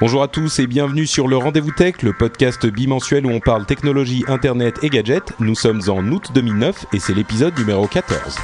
Bonjour à tous et bienvenue sur le Rendez-vous Tech, le podcast bimensuel où on parle technologie, internet et gadgets. Nous sommes en août 2009 et c'est l'épisode numéro 14.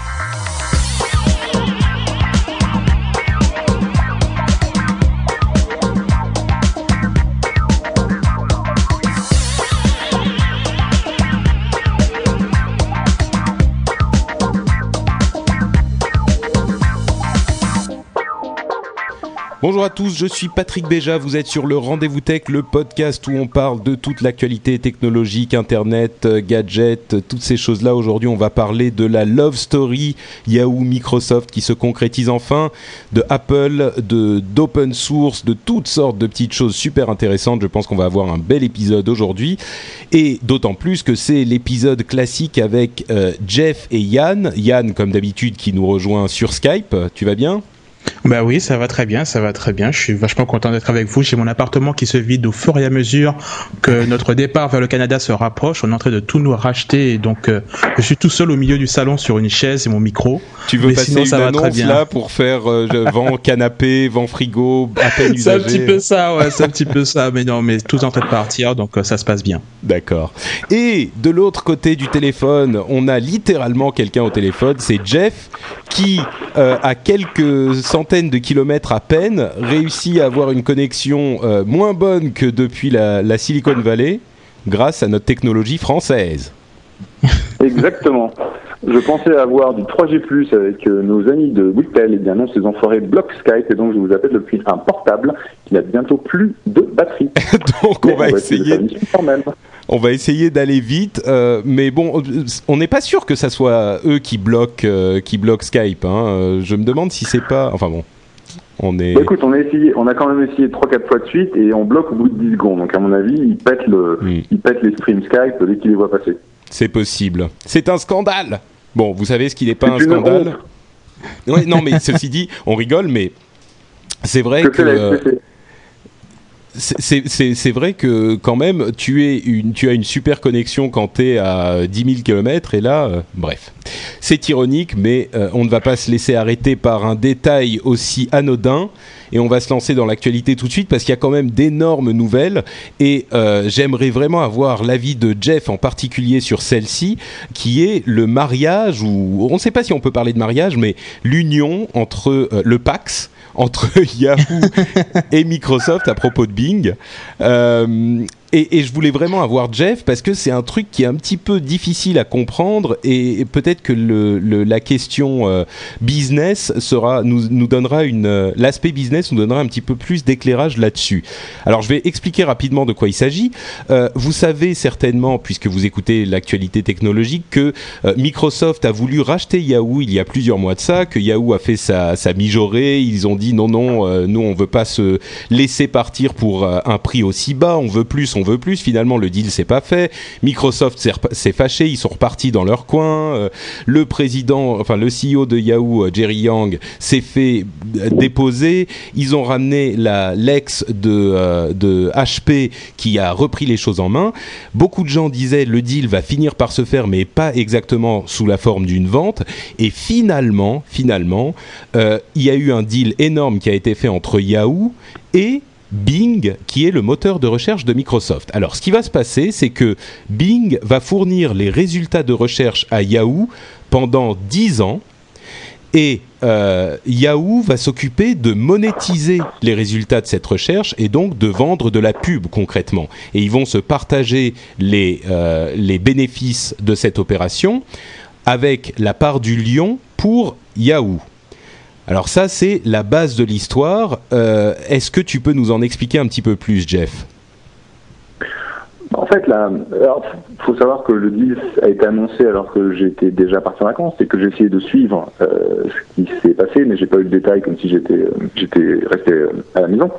Bonjour à tous, je suis Patrick Béja, vous êtes sur le Rendez-vous Tech, le podcast où on parle de toute l'actualité technologique, internet, euh, gadgets, euh, toutes ces choses-là. Aujourd'hui, on va parler de la love story Yahoo Microsoft qui se concrétise enfin, de Apple, de d'open source, de toutes sortes de petites choses super intéressantes. Je pense qu'on va avoir un bel épisode aujourd'hui et d'autant plus que c'est l'épisode classique avec euh, Jeff et Yann. Yann, comme d'habitude, qui nous rejoint sur Skype. Tu vas bien? Bah oui, ça va très bien, ça va très bien. Je suis vachement content d'être avec vous. J'ai mon appartement qui se vide au fur et à mesure que notre départ vers le Canada se rapproche. On est en train de tout nous racheter et donc euh, je suis tout seul au milieu du salon sur une chaise et mon micro. Tu veux Mais passer sinon, ça une va très annonce bien. là pour faire euh, vent canapé, vent frigo, à peine C'est un petit peu ça, ouais, c'est un petit peu ça. Mais non, mais tout est en train de partir, donc euh, ça se passe bien. D'accord. Et de l'autre côté du téléphone, on a littéralement quelqu'un au téléphone, c'est Jeff qui, à quelques centaines de kilomètres à peine, réussit à avoir une connexion euh, moins bonne que depuis la, la Silicon Valley grâce à notre technologie française. Exactement. Je pensais avoir du 3G+, avec euh, nos amis de Whittel, et bien non, ces enfoirés bloquent Skype, et donc je vous appelle depuis un portable qui n'a bientôt plus de batterie. Donc on Mais va essayer, quand même. On va essayer d'aller vite, euh, mais bon, on n'est pas sûr que ça soit eux qui bloquent, euh, qui bloquent Skype. hein. Euh, Je me demande si c'est pas, enfin bon, on est. Bah, écoute, on a essayé, on a quand même essayé 3-4 fois de suite, et on bloque au bout de 10 secondes. Donc à mon avis, ils pètent, le, Hmm. ils pètent les streams Skype dès qu'ils les voient passer. C'est possible. C'est un scandale. Bon, vous savez ce qui n'est pas un scandale? Ouais, Non, mais ceci dit, on rigole, mais c'est vrai Que que fait la euh, FCC c'est- vrai que quand même, tu, as une super connexion quand tu es à 10 000 km, et là, euh, bref. C'est ironique, mais euh, on ne va pas se laisser arrêter par un détail aussi anodin. Et on va se lancer dans l'actualité tout de suite parce qu'il y a quand même d'énormes nouvelles. Et euh, j'aimerais vraiment avoir l'avis de Jeff en particulier sur celle-ci, qui est le mariage, ou on ne sait pas si on peut parler de mariage, mais l'union entre le Pax entre Yahoo et Microsoft à propos de Bing. Euh, et, je voulais vraiment avoir Jeff parce que c'est un truc qui est un petit peu difficile à comprendre et, peut-être que la question euh, business sera nous, nous donnera une euh, l'aspect business nous donnera un petit peu plus d'éclairage là-dessus. Alors je vais expliquer rapidement de quoi il s'agit. Euh, vous savez certainement puisque vous écoutez l'actualité technologique que Microsoft a voulu racheter Yahoo il y a plusieurs mois de ça, que Yahoo a fait sa, sa mijaurée. Ils ont dit non non, nous on veut pas se laisser partir pour un prix aussi bas, on veut plus, on veut plus. Finalement, le deal s'est pas fait. Microsoft s'est fâché, ils sont repartis dans leur coin. Euh, le président, enfin le CEO de Yahoo, euh, Jerry Yang, s'est fait euh, déposer. Ils ont ramené la l'ex de de HP qui a repris les choses en main. Beaucoup de gens disaient le deal va finir par se faire, mais pas exactement sous la forme d'une vente. Et finalement, finalement, il y a eu un deal énorme qui a été fait entre Yahoo et Bing, qui est le moteur de recherche de Microsoft. Alors, ce qui va se passer, c'est que Bing va fournir les résultats de recherche à Yahoo pendant 10 ans. Et euh, Yahoo va s'occuper de monétiser les résultats de cette recherche et donc de vendre de la pub concrètement. Et ils vont se partager les, euh, les bénéfices de cette opération avec la part du lion pour Yahoo. Alors ça, c'est la base de l'histoire. Euh, Est-ce que tu peux nous en expliquer un petit peu plus, Jeff? En fait, il faut savoir que le deal a été annoncé alors que j'étais déjà parti en vacances et que j'ai essayé de suivre euh, ce qui s'est passé, mais j'ai pas eu le détail comme si j'étais euh, j'étais resté à la maison.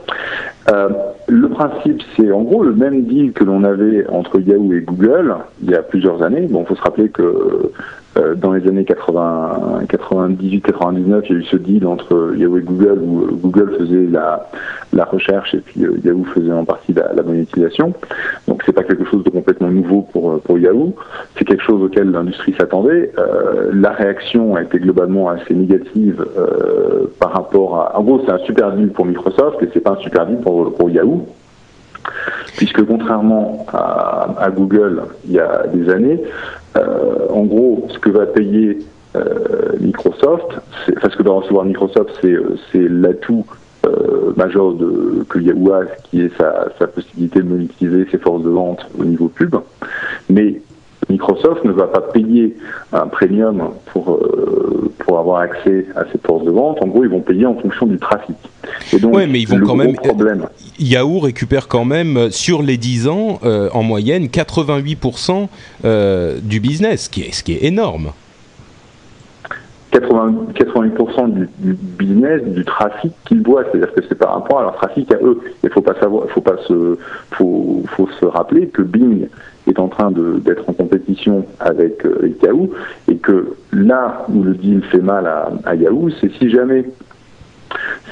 le principe, c'est en gros le même deal que l'on avait entre Yahoo et Google il y a plusieurs années. Bon, faut se rappeler que dans les années 80, 98, 99, il y a eu ce deal entre Yahoo et Google où euh, Google faisait la, la recherche et puis euh, Yahoo faisait en partie la, la monétisation. Donc c'est pas quelque chose de complètement nouveau pour pour Yahoo. C'est quelque chose auquel l'industrie s'attendait. Euh, la réaction a été globalement assez négative euh, par rapport à. En gros, c'est un super deal pour Microsoft et c'est pas un super deal pour pour Yahoo puisque contrairement à, Google il y a des années, euh, en gros, ce que va payer euh, Microsoft, enfin ce que va recevoir Microsoft, c'est euh, l'atout majeur de, que Yahoo a, qui est sa, sa possibilité de monétiser ses forces de vente au niveau pub. Mais Microsoft ne va pas payer un premium pour, euh, pour avoir accès à ces forces de vente. En gros, ils vont payer en fonction du trafic. Oui, mais ils vont quand même. Problème, Yahoo récupère quand même sur les 10 ans, euh, en moyenne, 88% euh, du business, ce qui est, ce qui est énorme. 80, 88% du, business, du trafic qu'ils voient, c'est-à-dire que c'est par rapport à leur trafic à eux. Il faut pas savoir, faut pas se, faut, faut se rappeler que Bing est en train d'être en compétition avec, euh, Yahoo et que là où le deal fait mal à Yahoo, c'est si jamais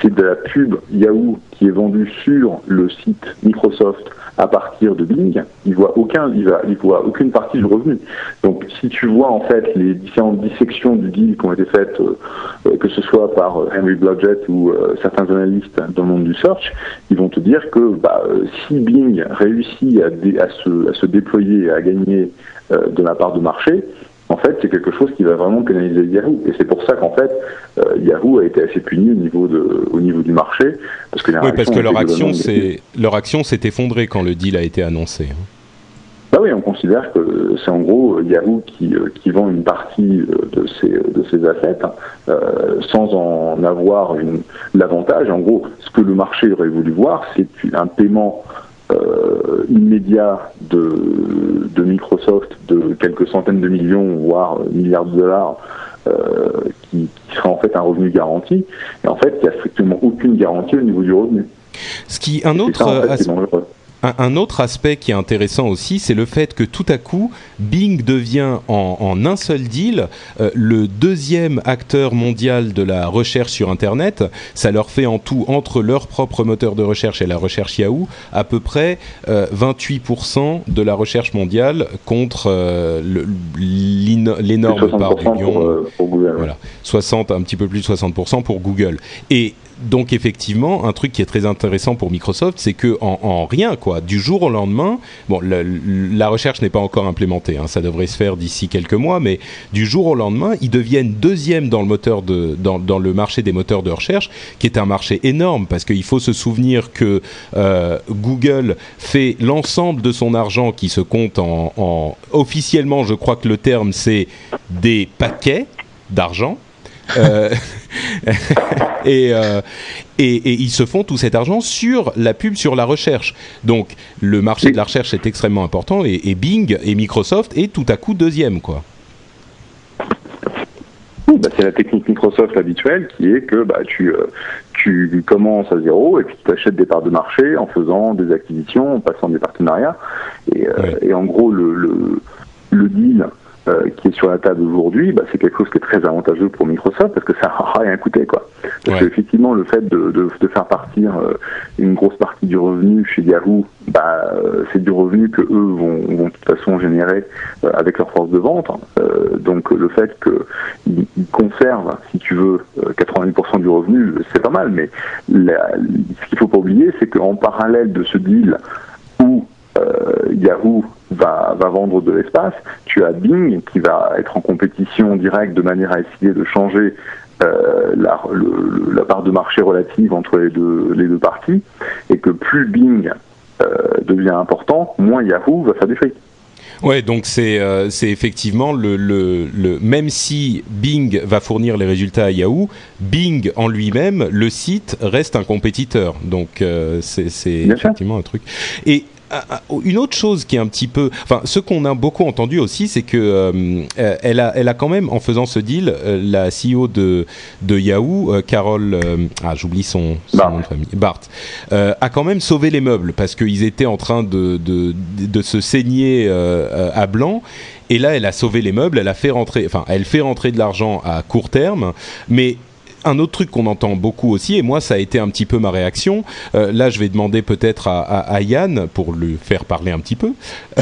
c'est de la pub Yahoo qui est vendue sur le site Microsoft à partir de Bing, il voit aucun, il, va, voit aucune partie du revenu. Donc, si tu vois en fait les différentes dissections du deal qui ont été faites, euh, que ce soit par euh, Henry Blodgett ou euh, certains analystes dans le monde du search, ils vont te dire que bah, si Bing réussit à, se, à se déployer à gagner de la part de marché, en fait, c'est quelque chose qui va vraiment pénaliser Yahoo. Et c'est pour ça qu'en fait, euh, Yahoo a été assez puni au niveau, de, au niveau du marché. Parce que oui, parce que leur action, leur action s'est effondrée quand le deal a été annoncé. Hein. Bah oui, on considère que c'est en gros Yahoo qui, euh, qui vend une partie euh, de ses, de ses assets euh, sans en avoir l'avantage. En gros, ce que le marché aurait voulu voir, c'est un paiement euh, immédiat de, de, Microsoft de quelques centaines de millions, voire milliards de dollars, euh, qui, qui, sera en fait un revenu garanti. Et en fait, il n'y a strictement aucune garantie au niveau du revenu. Ce qui, un autre, un, autre aspect qui est intéressant aussi, c'est le fait que tout à coup, Bing devient en, un seul deal euh, le deuxième acteur mondial de la recherche sur Internet. Ça leur fait en tout, entre leur propre moteur de recherche et la recherche Yahoo, à peu près 28% euh, de la recherche mondiale contre euh, l'énorme part du lion. Pour, Google. Voilà, 60, un petit peu plus de 60% pour Google. Et donc effectivement, un truc qui est très intéressant pour Microsoft, c'est que en, rien, quoi, du jour au lendemain, bon, la recherche n'est pas encore implémentée, hein, ça devrait se faire d'ici quelques mois, mais du jour au lendemain, ils deviennent deuxième dans le marché des moteurs de recherche, qui est un marché énorme parce qu'il faut se souvenir que euh, Google fait l'ensemble de son argent qui se compte en officiellement, je crois que le terme c'est des paquets d'argent euh, euh, et, et, ils se font tout cet argent sur la pub, sur la recherche. Donc le marché de la recherche est extrêmement important et, Bing et Microsoft est tout à coup deuxième, quoi. Bah, c'est la technique Microsoft habituelle qui est que bah, tu, euh, tu commences à zéro et puis tu achètes des parts de marché en faisant des acquisitions, en passant des partenariats. Et, et en gros, le, le, le deal euh, qui est sur la table aujourd'hui, bah, c'est quelque chose qui est très avantageux pour Microsoft parce que ça n'a rien coûté. Quoi. Parce qu'effectivement, le fait de, de, de faire partir euh, une grosse partie du revenu chez Yahoo, bah, euh, c'est du revenu que eux vont, vont de toute façon générer avec leur force de vente. donc le fait qu'ils conservent, si tu veux, 80% du revenu, c'est pas mal. Mais la, ce qu'il faut pas oublier, c'est qu'en parallèle de ce deal où Yahoo va, va vendre de l'espace. Tu as Bing qui va être en compétition directe de manière à essayer de changer euh, la, la, part de marché relative entre les deux, les deux parties, et que plus Bing euh, devient important, moins Yahoo va faire du fric. Ouais, donc c'est euh, effectivement le, le, le même si Bing va fournir les résultats à Yahoo, Bing en lui-même, le site reste un compétiteur. Donc euh, c'est c'est effectivement un truc. Et une autre chose qui est un petit peu, enfin, ce qu'on a beaucoup entendu aussi, c'est que euh, elle a, elle a quand même, en faisant ce deal, euh, la CEO de de Yahoo, euh, Carole, ah, j'oublie son, nom de famille, Bart, a quand même sauvé les meubles parce qu'ils étaient en train de de, de se saigner à blanc. Et là, elle a sauvé les meubles, elle a fait rentrer, enfin, elle fait rentrer de l'argent à court terme, mais un autre truc qu'on entend beaucoup aussi, et moi ça a été un petit peu ma réaction, euh, là je vais demander peut-être à, Yann pour le faire parler un petit peu,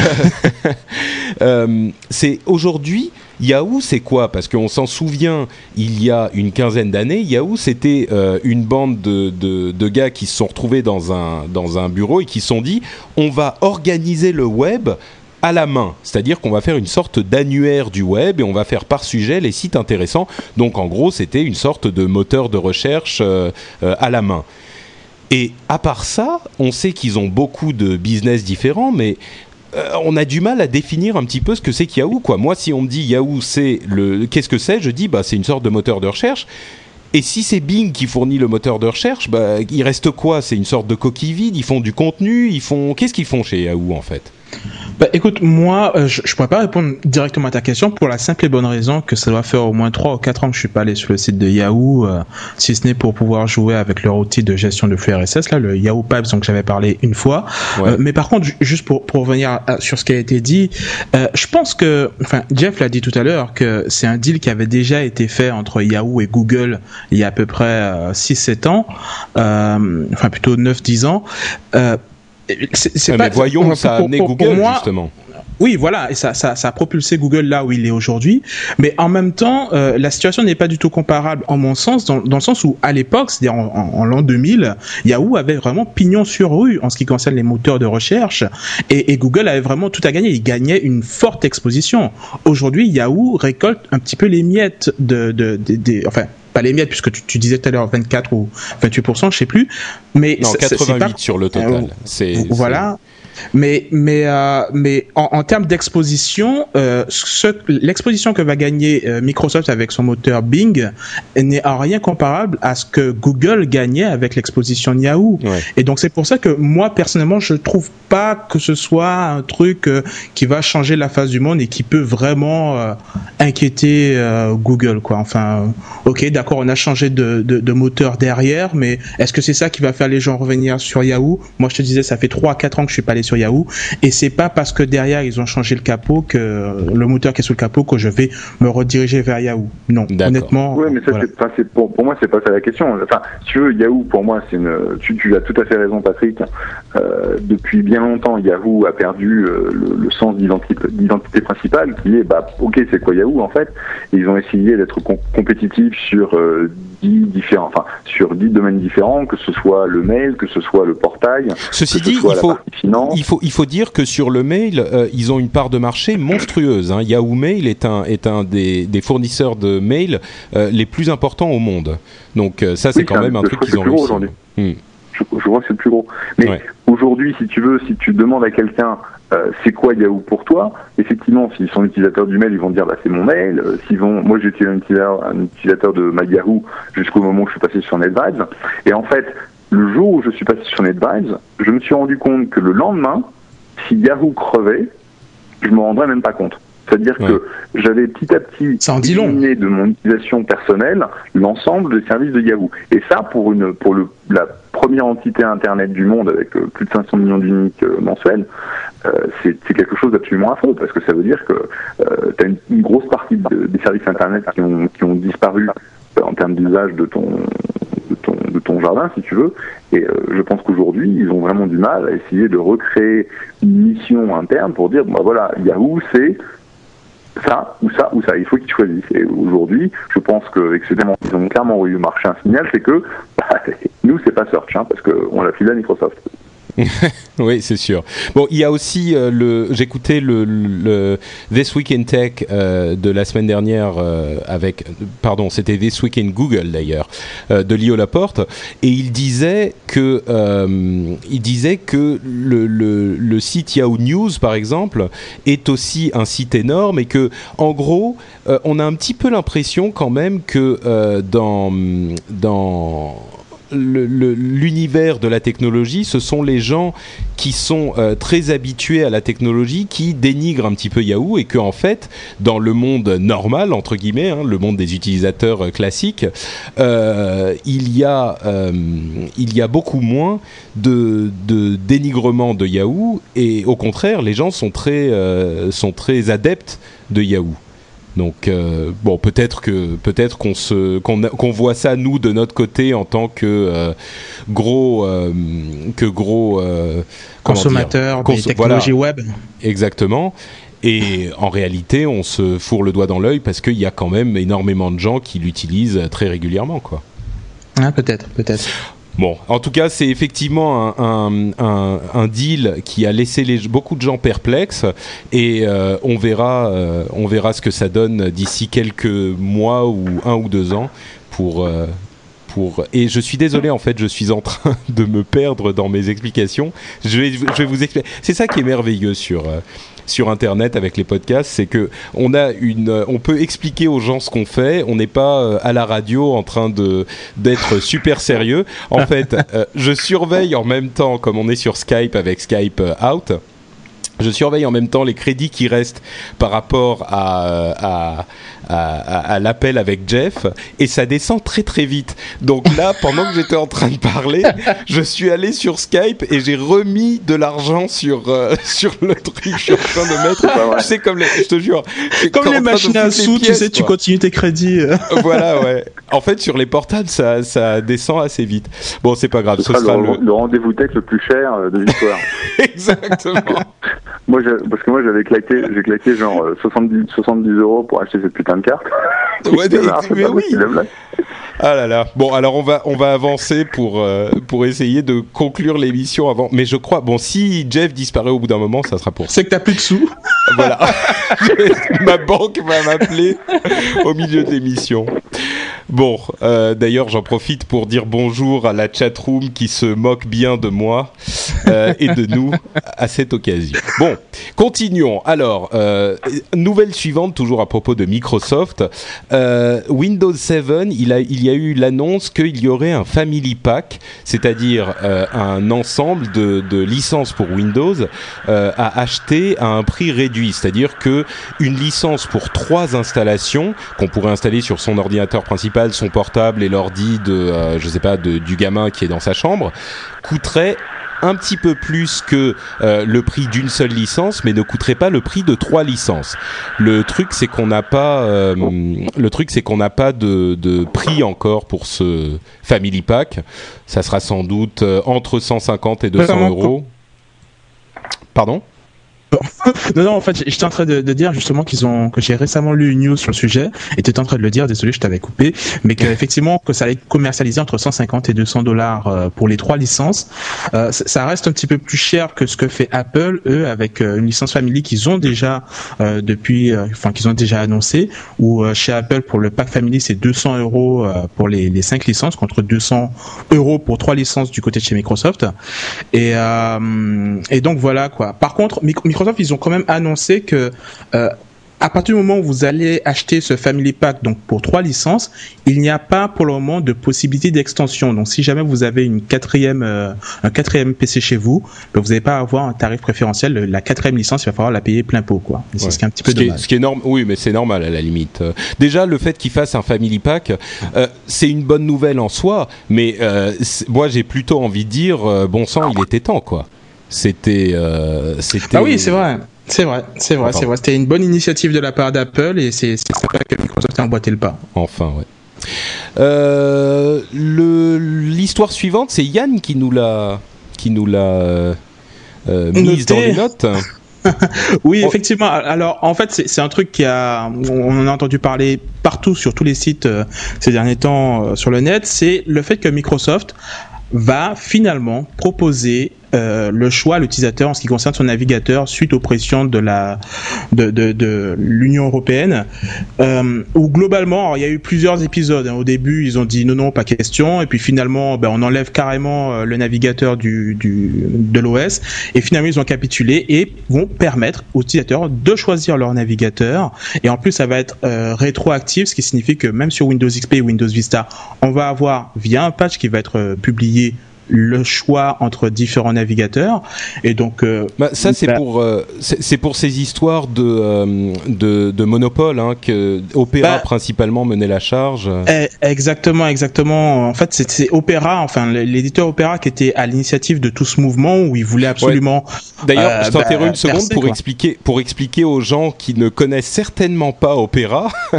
euh, c'est aujourd'hui Yahoo, c'est quoi? Parce qu'on s'en souvient, il y a une quinzaine d'années, Yahoo, c'était euh, une bande de, de, gars qui se sont retrouvés dans un, dans un bureau et qui se sont dit, on va organiser le web à la main, c'est-à-dire qu'on va faire une sorte d'annuaire du web et on va faire par sujet les sites intéressants. Donc en gros, c'était une sorte de moteur de recherche euh, euh, à la main. Et à part ça, on sait qu'ils ont beaucoup de business différents, mais euh, on a du mal à définir un petit peu ce que c'est Yahoo. Quoi. Moi, si on me dit Yahoo, c'est le, qu'est-ce que c'est Je dis, bah, c'est une sorte de moteur de recherche. Et si c'est Bing qui fournit le moteur de recherche, bah, il reste quoi? C'est une sorte de coquille vide? Ils font du contenu? Ils font. Qu'est-ce qu'ils font chez Yahoo en fait? Bah, écoute, moi, euh, je, je pourrais pas répondre directement à ta question pour la simple et bonne raison que ça doit faire au moins 3 ou 4 ans que je suis pas allé sur le site de Yahoo, euh, si ce n'est pour pouvoir jouer avec leur outil de gestion de flux RSS, là, le Yahoo Pipes, dont j'avais parlé une fois. Euh, mais par contre, juste pour, pour revenir sur ce qui a été dit, je pense que, enfin, Jeff l'a dit tout à l'heure, que c'est un deal qui avait déjà été fait entre Yahoo et Google il y a à peu près 6-7 ans, enfin plutôt 9-10 ans c'est pas, mais voyons, ça a amené Google justement. Oui, voilà, et ça, ça, ça, a propulsé Google là où il est aujourd'hui. Mais en même temps, euh, la situation n'est pas du tout comparable, en mon sens, dans, dans le sens où à l'époque, c'est-à-dire en, en, l'an 2000, Yahoo avait vraiment pignon sur rue en ce qui concerne les moteurs de recherche, et, et Google avait vraiment tout à gagner. Il gagnait une forte exposition. Aujourd'hui, Yahoo récolte un petit peu les miettes de, de, de, de enfin pas les miettes, puisque tu, tu disais tout à l'heure 24 ou 28%, je sais plus. Mais non, 88 sur le total. Euh, c'est voilà. Mais mais euh, mais en, en termes d'exposition, euh, l'exposition que va gagner euh, Microsoft avec son moteur Bing n'est en rien comparable à ce que Google gagnait avec l'exposition Yahoo. Et donc c'est pour ça que moi personnellement je trouve pas que ce soit un truc qui va changer la face du monde et qui peut vraiment inquiéter Google quoi. Enfin ok d'accord on a changé de, de, de moteur derrière, mais est-ce que c'est ça qui va faire les gens revenir sur Yahoo? Moi je te disais ça fait 3 à 4 ans que je suis pas allé sur Yahoo et c'est pas parce que derrière ils ont changé le capot que le moteur qui est sous le capot que je vais me rediriger vers Yahoo. Non, honnêtement. Oui, mais ça c'est pour, pour, moi c'est pas ça la question. Enfin, si tu veux Yahoo pour moi c'est une tu, tu, as tout à fait raison Patrick. Euh, depuis bien longtemps Yahoo a perdu euh, le, sens d'identité principale qui est bah ok c'est quoi Yahoo en fait. ils ont essayé d'être compétitifs sur euh, différents, enfin sur dix domaines différents, que ce soit le mail, que ce soit le portail. Ceci dit, il faut, il faut, il faut dire que sur le mail, euh, ils ont une part de marché monstrueuse. Hein. Yahoo Mail est un, est un des, des fournisseurs de mail euh, les plus importants au monde. Donc euh, ça, c'est quand même un, truc qu'ils ont réussi. Hmm. Je, je, vois que c'est le plus gros. Mais aujourd'hui, si tu veux, si tu demandes à quelqu'un c'est quoi Yahoo pour toi? Effectivement, s'ils sont utilisateurs du mail, ils vont dire bah, c'est mon mail. s'ils vont, moi j'étais un utilisateur, un utilisateur de Yahoo jusqu'au moment où je suis passé sur NetVibes. Et en fait, le jour où je suis passé sur NetVibes, je me suis rendu compte que le lendemain, si Yahoo crevait, je me rendrais même pas compte. C'est-à-dire que j'avais petit à petit éliminé de mon utilisation personnelle l'ensemble des services de Yahoo. Et ça, pour une pour le, la première entité Internet du monde avec euh, plus de 500 millions d'uniques euh, mensuels, euh, c'est quelque chose d'absolument affreux parce que ça veut dire que tu as une, grosse partie des services Internet qui ont, qui ont disparu en termes d'usage de ton de ton, jardin, si tu veux. Et euh, je pense qu'aujourd'hui, ils ont vraiment du mal à essayer de recréer une mission interne pour dire, bah voilà, Yahoo, c'est ça ou ça ou ça. Il faut qu'ils choisissent. Et aujourd'hui, je pense que ils ont clairement eu marché un signal, c'est que bah, nous, c'est pas Search, hein, parce qu'on l'a filé à Microsoft. oui, c'est sûr. Bon, il y a aussi euh, le. J'écoutais le, This Week in Tech euh, de la semaine dernière euh, avec. Pardon, c'était This Week in Google d'ailleurs de Lio Laporte et il disait que il disait que le, le, site Yahoo News par exemple est aussi un site énorme et que en gros on a un petit peu l'impression quand même que dans dans l'univers de la technologie, ce sont les gens qui sont euh, très habitués à la technologie, qui dénigrent un petit peu Yahoo et que en fait, dans le monde normal entre guillemets, hein, le monde des utilisateurs euh, classiques, euh, il y a beaucoup moins de, dénigrement de Yahoo et au contraire, les gens sont très adeptes de Yahoo. Donc euh, bon, peut-être que peut-être qu'on se qu'on voit ça nous de notre côté en tant que euh, gros euh, que gros consommateurs des technologies web. Exactement. Et en réalité, on se fourre le doigt dans l'œil parce qu'il y a quand même énormément de gens qui l'utilisent très régulièrement, quoi. Ah, peut-être, peut-être. Bon, en tout cas, c'est effectivement un, deal qui a laissé les, beaucoup de gens perplexes et euh, on verra, euh, on verra ce que ça donne d'ici quelques mois ou un ou deux ans pour. Euh, pour... Et je suis désolé, en fait, je suis en train de me perdre dans mes explications. Je vais, je vais vous expliquer. C'est ça qui est merveilleux sur sur Internet avec les podcasts, c'est que on a une, on peut expliquer aux gens ce qu'on fait. On n'est pas euh, à la radio en train de d'être super sérieux. En fait, euh, je surveille en même temps, comme on est sur Skype avec Skype euh, Out. Je surveille en même temps les crédits qui restent par rapport à, à, à, l'appel avec Jeff et ça descend très très vite. Donc là, pendant que j'étais en train de parler, je suis allé sur Skype et j'ai remis de l'argent sur euh, sur le truc. Je suis en train de mettre. Je sais comme les, je te jure. Comme les machines à sous, tu sais, tu continues tes crédits. Euh. voilà, ouais. En fait, sur les portables, ça ça descend assez vite. Bon, c'est pas grave. Ce, sera, le, le... rendez-vous tech le plus cher euh, de l'histoire. Exactement. moi, parce que moi, j'avais claqué, j'ai claqué genre 70 70 euros pour acheter cette putain carte. Ouais, mais, oui. Ah là là. Bon, alors on va on va avancer pour euh, pour essayer de conclure l'émission avant. Mais je crois bon si Jeff disparaît au bout d'un moment, ça sera pour. C'est que t'as plus de sous. Voilà. Ma banque va m'appeler au milieu de l'émission. Bon, euh, d'ailleurs, j'en profite pour dire bonjour à la chatroom qui se moque bien de moi euh, et de nous à cette occasion. Bon, continuons. Alors, euh, nouvelle suivante, toujours à propos de Microsoft. Windows 7, il, a, il y a eu l'annonce qu'il y aurait un Family Pack, c'est-à-dire un ensemble de, de, licences pour Windows à acheter à un prix réduit. C'est-à-dire que une licence pour trois installations qu'on pourrait installer sur son ordinateur principal son portable et l'ordi de, euh, je sais pas, de, du gamin qui est dans sa chambre, coûterait un petit peu plus que euh, le prix d'une seule licence, mais ne coûterait pas le prix de trois licences. Le truc, c'est qu'on n'a pas, euh, le truc, c'est qu'on n'a pas de, de, prix encore pour ce Family Pack. Ça sera sans doute entre 150 et 200 euros. Pardon? Non, non, en fait, j'étais en train de, de dire justement qu'ils ont, que j'ai récemment lu une news sur le sujet, et tu en train de le dire, désolé, je t'avais coupé, mais qu'effectivement, que ça allait être commercialisé entre 150 et 200 dollars euh, pour les trois licences. Euh, ça reste un petit peu plus cher que ce que fait Apple, eux, avec euh, une licence Family qu'ils ont déjà euh, depuis, enfin, qu'ils ont déjà annoncé, ou chez Apple, pour le pack Family, c'est 200 euros pour les, les cinq licences, contre 200 euros pour trois licences du côté de chez Microsoft. Et, et donc voilà, quoi. Par contre, ils ont quand même annoncé que euh, à partir du moment où vous allez acheter ce Family Pack, donc pour trois licences, il n'y a pas pour le moment de possibilité d'extension. Donc, si jamais vous avez une quatrième, euh, un quatrième PC chez vous, ben, vous n'allez pas avoir un tarif préférentiel. La quatrième licence, il va falloir la payer plein pot, quoi. C'est ce qui est un petit peu ce dommage. ce qui est normal, oui, mais c'est normal à la limite. Euh, déjà, le fait qu'il fasse un Family Pack, c'est une bonne nouvelle en soi, mais moi, j'ai plutôt envie de dire, bon sang, il était temps, quoi. C'était, euh. Ah oui, c'est vrai. C'est vrai, c'est vrai, c'est vrai. C'était une bonne initiative de la part d'Apple et c'est sympa que Microsoft ait emboîté le pas. Enfin, ouais. Euh, l'histoire suivante, c'est Yann qui nous l'a, qui nous l'a euh, mise dans les notes. oui, effectivement. Alors, en fait, c'est un truc qui a, on en a entendu parler partout sur tous les sites euh, ces derniers temps euh, sur le net. C'est le fait que Microsoft va finalement proposer euh, le choix l'utilisateur en ce qui concerne son navigateur suite aux pressions de l'Union européenne. Euh, où globalement, il y a eu plusieurs épisodes. Hein. Au début, ils ont dit non non pas question, et puis finalement, ben, on enlève carrément euh, le navigateur du, de l'OS, et finalement ils ont capitulé et vont permettre aux utilisateurs de choisir leur navigateur. Et en plus, ça va être euh, rétroactif, ce qui signifie que même sur Windows XP et Windows Vista, on va avoir via un patch qui va être publié le choix entre différents navigateurs et donc euh, bah, ça c'est bah, pour euh, c'est pour ces histoires de euh, de, de, monopole hein, que Opera bah, principalement menait la charge eh, exactement exactement en fait c'est Opera enfin l'éditeur Opera qui était à l'initiative de tout ce mouvement où il voulait absolument ouais. d'ailleurs je t'interromps une seconde pour quoi. expliquer pour expliquer aux gens qui ne connaissent certainement pas Opera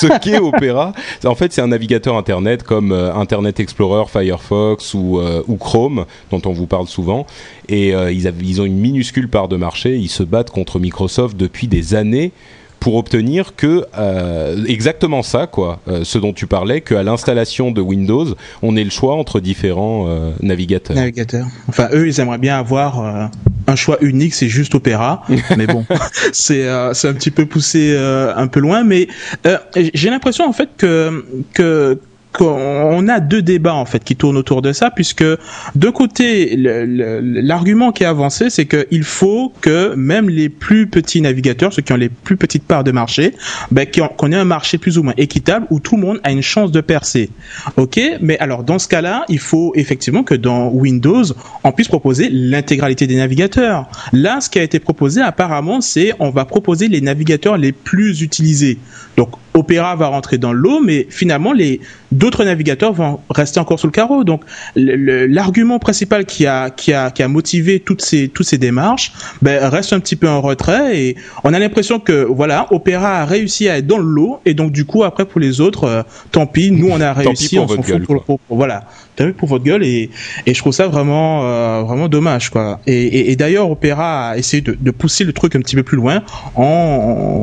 ce qu'est Opera en fait c'est un navigateur internet comme Internet Explorer Firefox ou euh, ou Chrome, dont on vous parle souvent. Et euh, ils, ils ont une minuscule part de marché. Ils se battent contre Microsoft depuis des années pour obtenir que euh, exactement ça, quoi, euh, ce dont tu parlais, qu'à l'installation de Windows, on ait le choix entre différents euh, navigateurs. Navigateurs. Enfin, eux, ils aimeraient bien avoir euh, un choix unique, c'est juste Opera, mais bon, c'est c'est un petit peu poussé un peu loin, mais j'ai l'impression en fait que que on a deux débats en fait qui tournent autour de ça, puisque de côté l'argument qui est avancé, c'est qu'il faut que même les plus petits navigateurs, ceux qui ont les plus petites parts de marché, ben, qu'on ait un marché plus ou moins équitable où tout le monde a une chance de percer. Ok, mais alors dans ce cas-là, il faut effectivement que dans Windows, on puisse proposer l'intégralité des navigateurs. Là, ce qui a été proposé apparemment, c'est on va proposer les navigateurs les plus utilisés. Donc Opera va rentrer dans l'eau, mais finalement les d'autres navigateurs vont rester encore sous le carreau. Donc l'argument principal qui a qui a qui a motivé toutes ces toutes ces démarches ben, reste un petit peu en retrait et on a l'impression que voilà Opera a réussi à être dans l'eau et donc du coup après pour les autres euh, tant pis nous on a réussi on s'en fout pour, pour, pour, voilà t'as vu pour votre gueule et, et je trouve ça vraiment euh, vraiment dommage quoi. Et, et, et d'ailleurs Opera a essayé de, de, pousser le truc un petit peu plus loin en,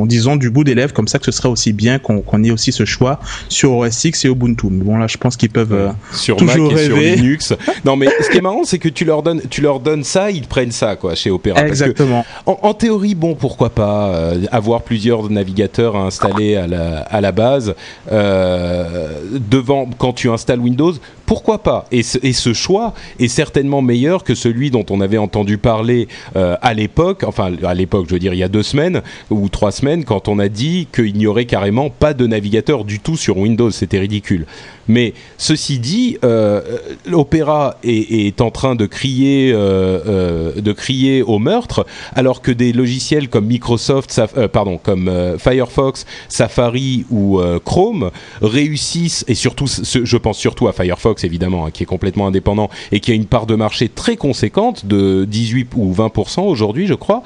en disant du bout des lèvres comme ça que ce serait aussi bien qu'on qu ait aussi ce choix sur OS X et Ubuntu. Mais bon là je pense qu'ils peuvent euh, sur toujours Mac et rêver. sur Linux. Non mais ce qui est marrant c'est que tu leur donnes tu leur donnes ça ils prennent ça quoi chez Opera exactement. en, en, théorie bon pourquoi pas euh, avoir plusieurs navigateurs à installer à la, à la base euh, devant quand tu installes Windows pourquoi pas et ce, choix est certainement meilleur que celui dont on avait entendu parler euh, à l'époque, enfin à l'époque, je veux dire il y a deux semaines ou trois semaines, quand on a dit qu'il n'y aurait carrément pas de navigateur du tout sur Windows. C'était ridicule. Mais ceci dit, euh, l'Opéra est, est, en train de crier, euh, euh, de crier au meurtre, alors que des logiciels comme Microsoft, Saf euh, pardon, comme euh, Firefox, Safari ou Chrome réussissent, et surtout, je pense surtout à Firefox évidemment, hein, qui est complètement indépendant et qui a une part de marché très conséquente de 18 ou 20% aujourd'hui, je crois.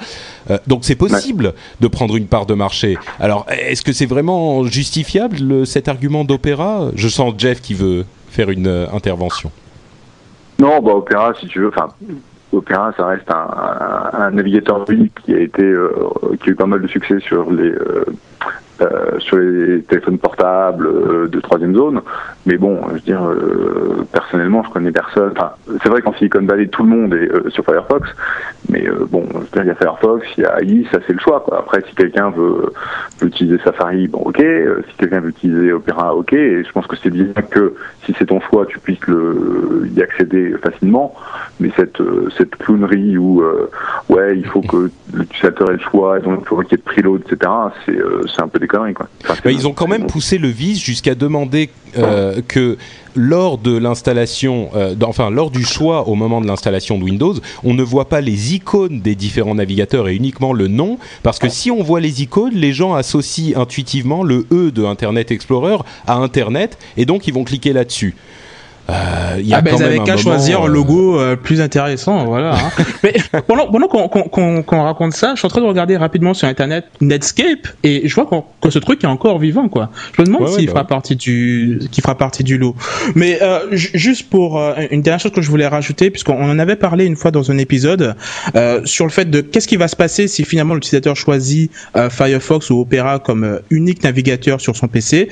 donc c'est possible de prendre une part de marché. Alors, est-ce que c'est vraiment justifiable le, cet argument d'Opéra? Je sens Jeff qui veut faire une euh, intervention. Non, bah Opéra, si tu veux, enfin, Opéra, ça reste un, un, navigateur unique qui a été, euh, qui a eu pas mal de succès sur les, euh, euh, sur les téléphones portables euh, de troisième zone. Mais bon, je veux dire, euh, personnellement, je connais personne. Enfin, c'est vrai qu'en Silicon Valley, tout le monde est euh, sur Firefox. Mais euh, bon, je veux dire, il y a Firefox, il y a AI, ça c'est le choix. Quoi. Après, si quelqu'un veut, veut, utiliser Safari, bon, ok. si quelqu'un veut utiliser Opera, ok. Et je pense que c'est bien que si c'est ton choix, tu puisses le, y accéder facilement. Mais cette, cette clownerie où, ouais, il faut que l'utilisateur ait le choix, et donc il faut qu'il y ait de preload, etc., c'est un peu ils ont quand même poussé le vice jusqu'à demander euh, que lors de l'installation, euh, enfin lors du choix au moment de l'installation de Windows, on ne voit pas les icônes des différents navigateurs et uniquement le nom, parce que si on voit les icônes, les gens associent intuitivement le E de Internet Explorer à Internet et donc ils vont cliquer là-dessus. Euh, y a ah ben ils avaient qu'à choisir un logo euh, plus intéressant, voilà. Hein. Mais pendant, pendant qu'on qu qu raconte ça, je suis en train de regarder rapidement sur internet Netscape et je vois qu que ce truc est encore vivant, quoi. Je me demande ouais, s'il ouais, fera ouais. partie du, qui fera partie du lot. Mais euh, juste pour euh, une dernière chose que je voulais rajouter, puisqu'on en avait parlé une fois dans un épisode euh, sur le fait de qu'est-ce qui va se passer si finalement l'utilisateur choisit Firefox ou Opera comme unique navigateur sur son PC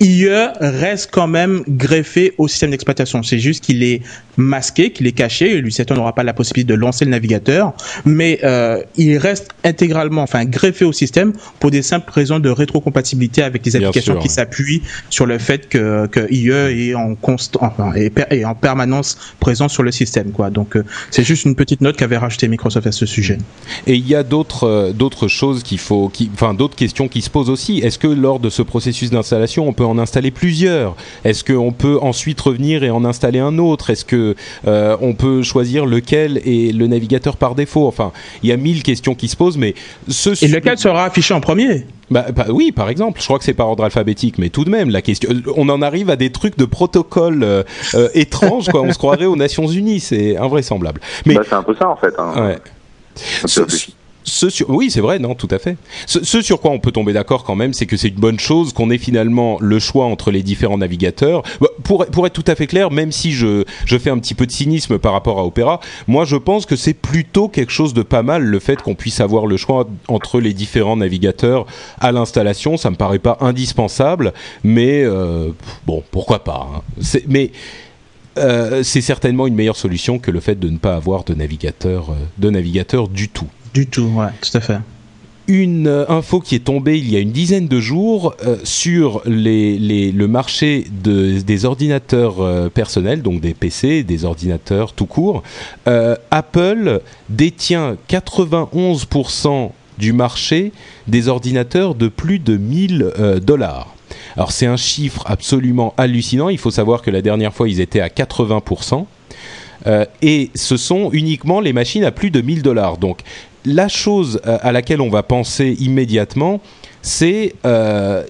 IE reste quand même greffé au système d'exploitation. C'est juste qu'il est masqué, qu'il est caché. Et Lucetto n'aura pas la possibilité de lancer le navigateur, mais euh, il reste intégralement, enfin greffé au système pour des simples raisons de rétrocompatibilité avec les applications qui s'appuient sur le fait que, que IE est en constant, enfin, est, en permanence présent sur le système, quoi. Donc euh, c'est juste une petite note qu'avait rajouté Microsoft à ce sujet. Et il y a d'autres euh, d'autres choses qu'il faut, qui, enfin d'autres questions qui se posent aussi. Est-ce que lors de ce processus d'installation, on peut en installer plusieurs Est-ce qu'on peut ensuite revenir et en installer un autre? Est-ce que euh, on peut choisir lequel est le navigateur par défaut? Enfin, il y a mille questions qui se posent, mais ce et lequel sera affiché en premier? Bah, bah, oui, par exemple, je crois que c'est par ordre alphabétique, mais tout de même, la question, on en arrive à des trucs de protocole euh, euh, étranges, quoi. On se croirait aux Nations Unies, c'est invraisemblable. Mais bah, c'est un peu ça en fait. Hein. Ouais ce oui, c'est vrai, non, tout à fait. Ce, sur quoi on peut tomber d'accord quand même, c'est que c'est une bonne chose qu'on ait finalement le choix entre les différents navigateurs. Bah, pour, être tout à fait clair, même si je, je fais un petit peu de cynisme par rapport à Opera, moi je pense que c'est plutôt quelque chose de pas mal le fait qu'on puisse avoir le choix entre les différents navigateurs à l'installation. Ça me paraît pas indispensable, mais euh, bon, pourquoi pas. Hein. Mais euh, c'est certainement une meilleure solution que le fait de ne pas avoir de navigateur, euh, de navigateur du tout. Du tout, ouais, tout à fait une euh, info qui est tombée il y a une dizaine de jours sur les, les, le marché de, des ordinateurs personnels, donc des PC, des ordinateurs tout court. Apple détient 91% du marché des ordinateurs de plus de 1000 dollars. Alors c'est un chiffre absolument hallucinant. Il faut savoir que la dernière fois ils étaient à 80%. Euh, et ce sont uniquement les machines à plus de 1000 dollars. Donc la chose euh, à laquelle on va penser immédiatement, c'est euh,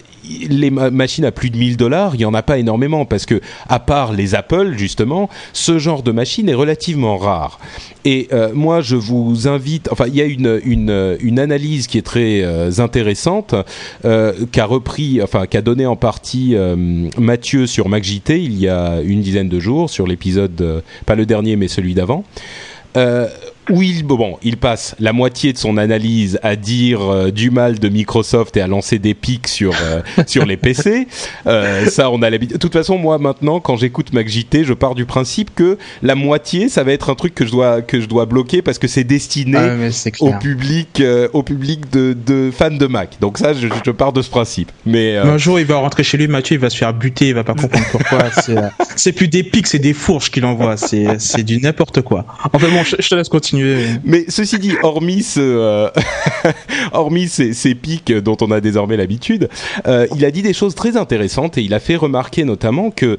les machines à plus de 1000 dollars, il y en a pas énormément parce que à part les Apple justement, ce genre de machine est relativement rare. Et euh, moi, je vous invite. Enfin, il y a une analyse qui est très intéressante qu'a repris, qu'a donné en partie Mathieu sur MacJT il y a une dizaine de jours sur l'épisode, pas le dernier mais celui d'avant où il, bon, il passe la moitié de son analyse à dire euh, du mal de Microsoft et à lancer des pics sur, euh, sur les PC. Euh, ça, on a l'habitude. De toute façon, moi, maintenant, quand j'écoute MacJT, je pars du principe que la moitié, ça va être un truc que je dois, que je dois bloquer parce que c'est destiné ah, au public, au public de, de, fans de Mac. Donc ça, je, je pars de ce principe. Mais, Un jour, il va rentrer chez lui, Mathieu, il va se faire buter, il va pas comprendre pourquoi. c'est plus des pics, c'est des fourches qu'il envoie. C'est du n'importe quoi. Enfin bon, je te laisse continuer. Mais ceci dit, hormis, ce, euh, hormis ces, pics dont on a désormais l'habitude, euh, il a dit des choses très intéressantes et il a fait remarquer notamment que